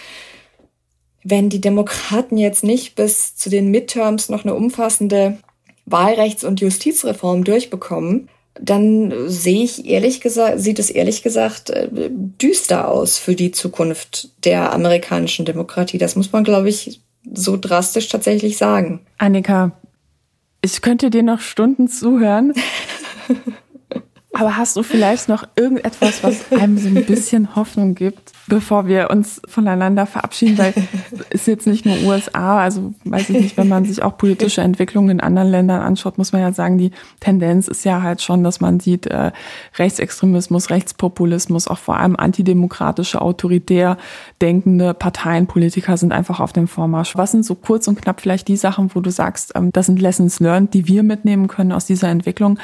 wenn die Demokraten jetzt nicht bis zu den Midterms noch eine umfassende Wahlrechts- und Justizreform durchbekommen, dann sehe ich ehrlich gesagt, sieht es ehrlich gesagt äh, düster aus für die Zukunft der amerikanischen Demokratie. Das muss man, glaube ich, so drastisch tatsächlich sagen. Annika, ich könnte dir noch Stunden zuhören. Aber hast du vielleicht noch irgendetwas, was einem so ein bisschen Hoffnung gibt, bevor wir uns voneinander verabschieden? Weil ist jetzt nicht nur USA, also weiß ich nicht, wenn man sich auch politische Entwicklungen in anderen Ländern anschaut, muss man ja sagen, die Tendenz ist ja halt schon, dass man sieht, äh, Rechtsextremismus, Rechtspopulismus, auch vor allem antidemokratische, autoritär denkende Parteien, Politiker sind einfach auf dem Vormarsch. Was sind so kurz und knapp vielleicht die Sachen, wo du sagst, ähm, das sind Lessons learned, die wir mitnehmen können aus dieser Entwicklung?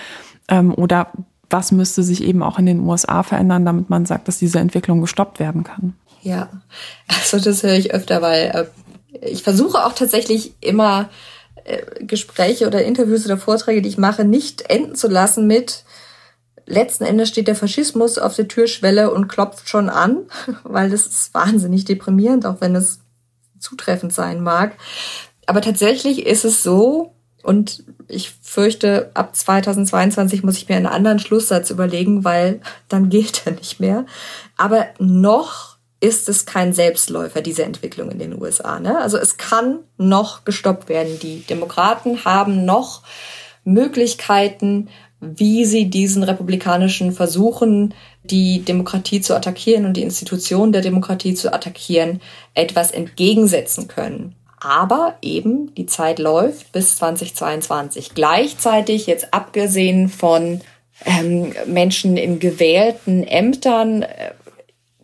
Ähm, oder was müsste sich eben auch in den USA verändern, damit man sagt, dass diese Entwicklung gestoppt werden kann? Ja, also das höre ich öfter, weil äh, ich versuche auch tatsächlich immer äh, Gespräche oder Interviews oder Vorträge, die ich mache, nicht enden zu lassen mit letzten Endes steht der Faschismus auf der Türschwelle und klopft schon an, weil das ist wahnsinnig deprimierend, auch wenn es zutreffend sein mag. Aber tatsächlich ist es so, und ich fürchte, ab 2022 muss ich mir einen anderen Schlusssatz überlegen, weil dann gilt er nicht mehr. Aber noch ist es kein Selbstläufer, diese Entwicklung in den USA. Ne? Also es kann noch gestoppt werden. Die Demokraten haben noch Möglichkeiten, wie sie diesen republikanischen Versuchen, die Demokratie zu attackieren und die Institutionen der Demokratie zu attackieren, etwas entgegensetzen können. Aber eben die Zeit läuft bis 2022. Gleichzeitig, jetzt abgesehen von ähm, Menschen in gewählten Ämtern, äh,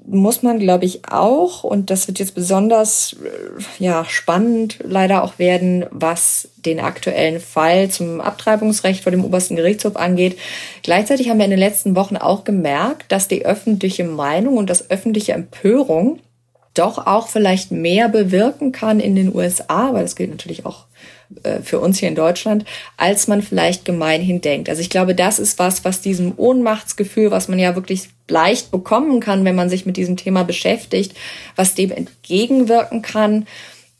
muss man, glaube ich, auch, und das wird jetzt besonders äh, ja, spannend leider auch werden, was den aktuellen Fall zum Abtreibungsrecht vor dem obersten Gerichtshof angeht. Gleichzeitig haben wir in den letzten Wochen auch gemerkt, dass die öffentliche Meinung und das öffentliche Empörung doch auch vielleicht mehr bewirken kann in den USA, weil das gilt natürlich auch äh, für uns hier in Deutschland, als man vielleicht gemeinhin denkt. Also ich glaube, das ist was, was diesem Ohnmachtsgefühl, was man ja wirklich leicht bekommen kann, wenn man sich mit diesem Thema beschäftigt, was dem entgegenwirken kann,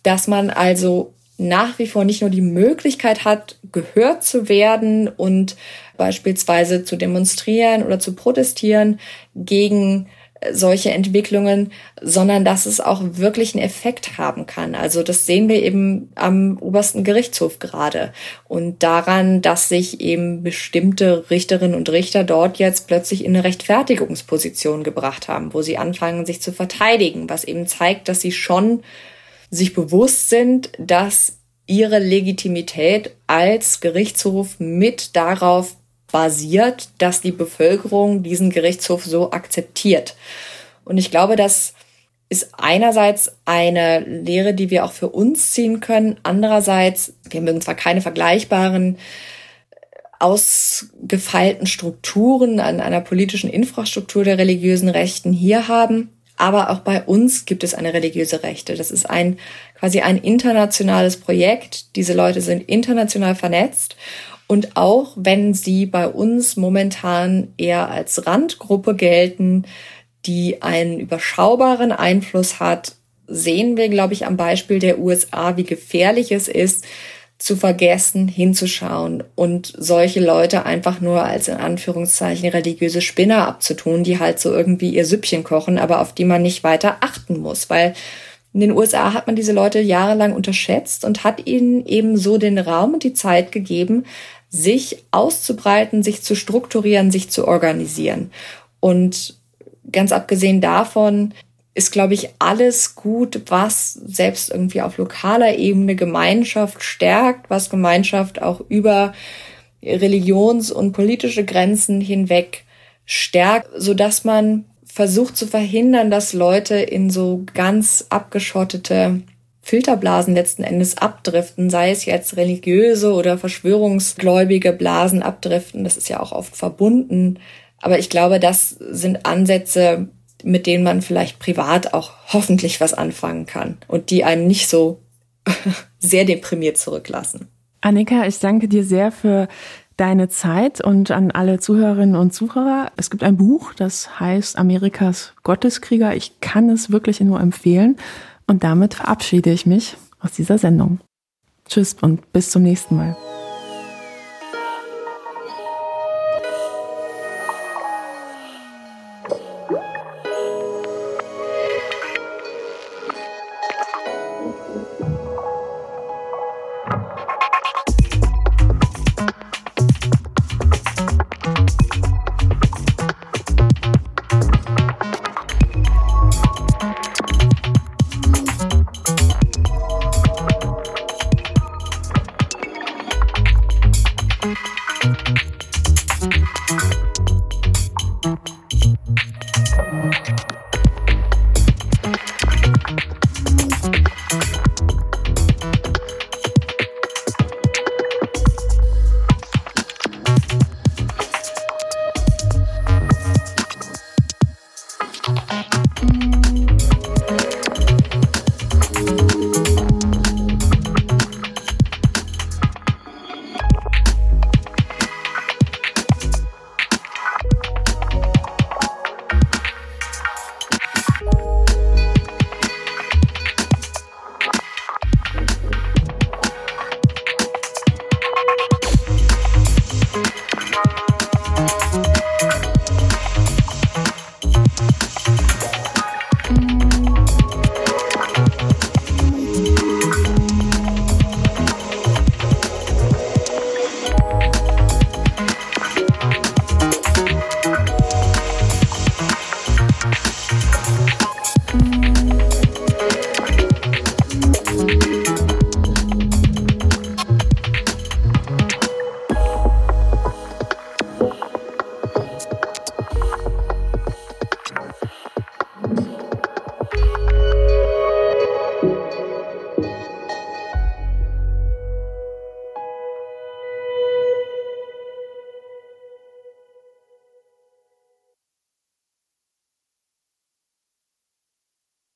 dass man also nach wie vor nicht nur die Möglichkeit hat, gehört zu werden und beispielsweise zu demonstrieren oder zu protestieren gegen solche Entwicklungen, sondern dass es auch wirklich einen Effekt haben kann. Also das sehen wir eben am obersten Gerichtshof gerade und daran, dass sich eben bestimmte Richterinnen und Richter dort jetzt plötzlich in eine Rechtfertigungsposition gebracht haben, wo sie anfangen, sich zu verteidigen, was eben zeigt, dass sie schon sich bewusst sind, dass ihre Legitimität als Gerichtshof mit darauf basiert, dass die Bevölkerung diesen Gerichtshof so akzeptiert. Und ich glaube, das ist einerseits eine Lehre, die wir auch für uns ziehen können. Andererseits, wir mögen zwar keine vergleichbaren ausgefeilten Strukturen, an einer politischen Infrastruktur der religiösen Rechten hier haben. Aber auch bei uns gibt es eine religiöse Rechte. Das ist ein quasi ein internationales Projekt. Diese Leute sind international vernetzt. Und auch wenn sie bei uns momentan eher als Randgruppe gelten, die einen überschaubaren Einfluss hat, sehen wir, glaube ich, am Beispiel der USA, wie gefährlich es ist, zu vergessen, hinzuschauen und solche Leute einfach nur als in Anführungszeichen religiöse Spinner abzutun, die halt so irgendwie ihr Süppchen kochen, aber auf die man nicht weiter achten muss, weil in den USA hat man diese Leute jahrelang unterschätzt und hat ihnen eben so den Raum und die Zeit gegeben, sich auszubreiten, sich zu strukturieren, sich zu organisieren. Und ganz abgesehen davon ist, glaube ich, alles gut, was selbst irgendwie auf lokaler Ebene Gemeinschaft stärkt, was Gemeinschaft auch über Religions- und politische Grenzen hinweg stärkt, so dass man versucht zu verhindern, dass Leute in so ganz abgeschottete Filterblasen letzten Endes abdriften, sei es jetzt religiöse oder verschwörungsgläubige Blasen abdriften. Das ist ja auch oft verbunden. Aber ich glaube, das sind Ansätze, mit denen man vielleicht privat auch hoffentlich was anfangen kann und die einen nicht so sehr deprimiert zurücklassen. Annika, ich danke dir sehr für deine Zeit und an alle Zuhörerinnen und Zuhörer. Es gibt ein Buch, das heißt Amerikas Gotteskrieger. Ich kann es wirklich nur empfehlen. Und damit verabschiede ich mich aus dieser Sendung. Tschüss und bis zum nächsten Mal.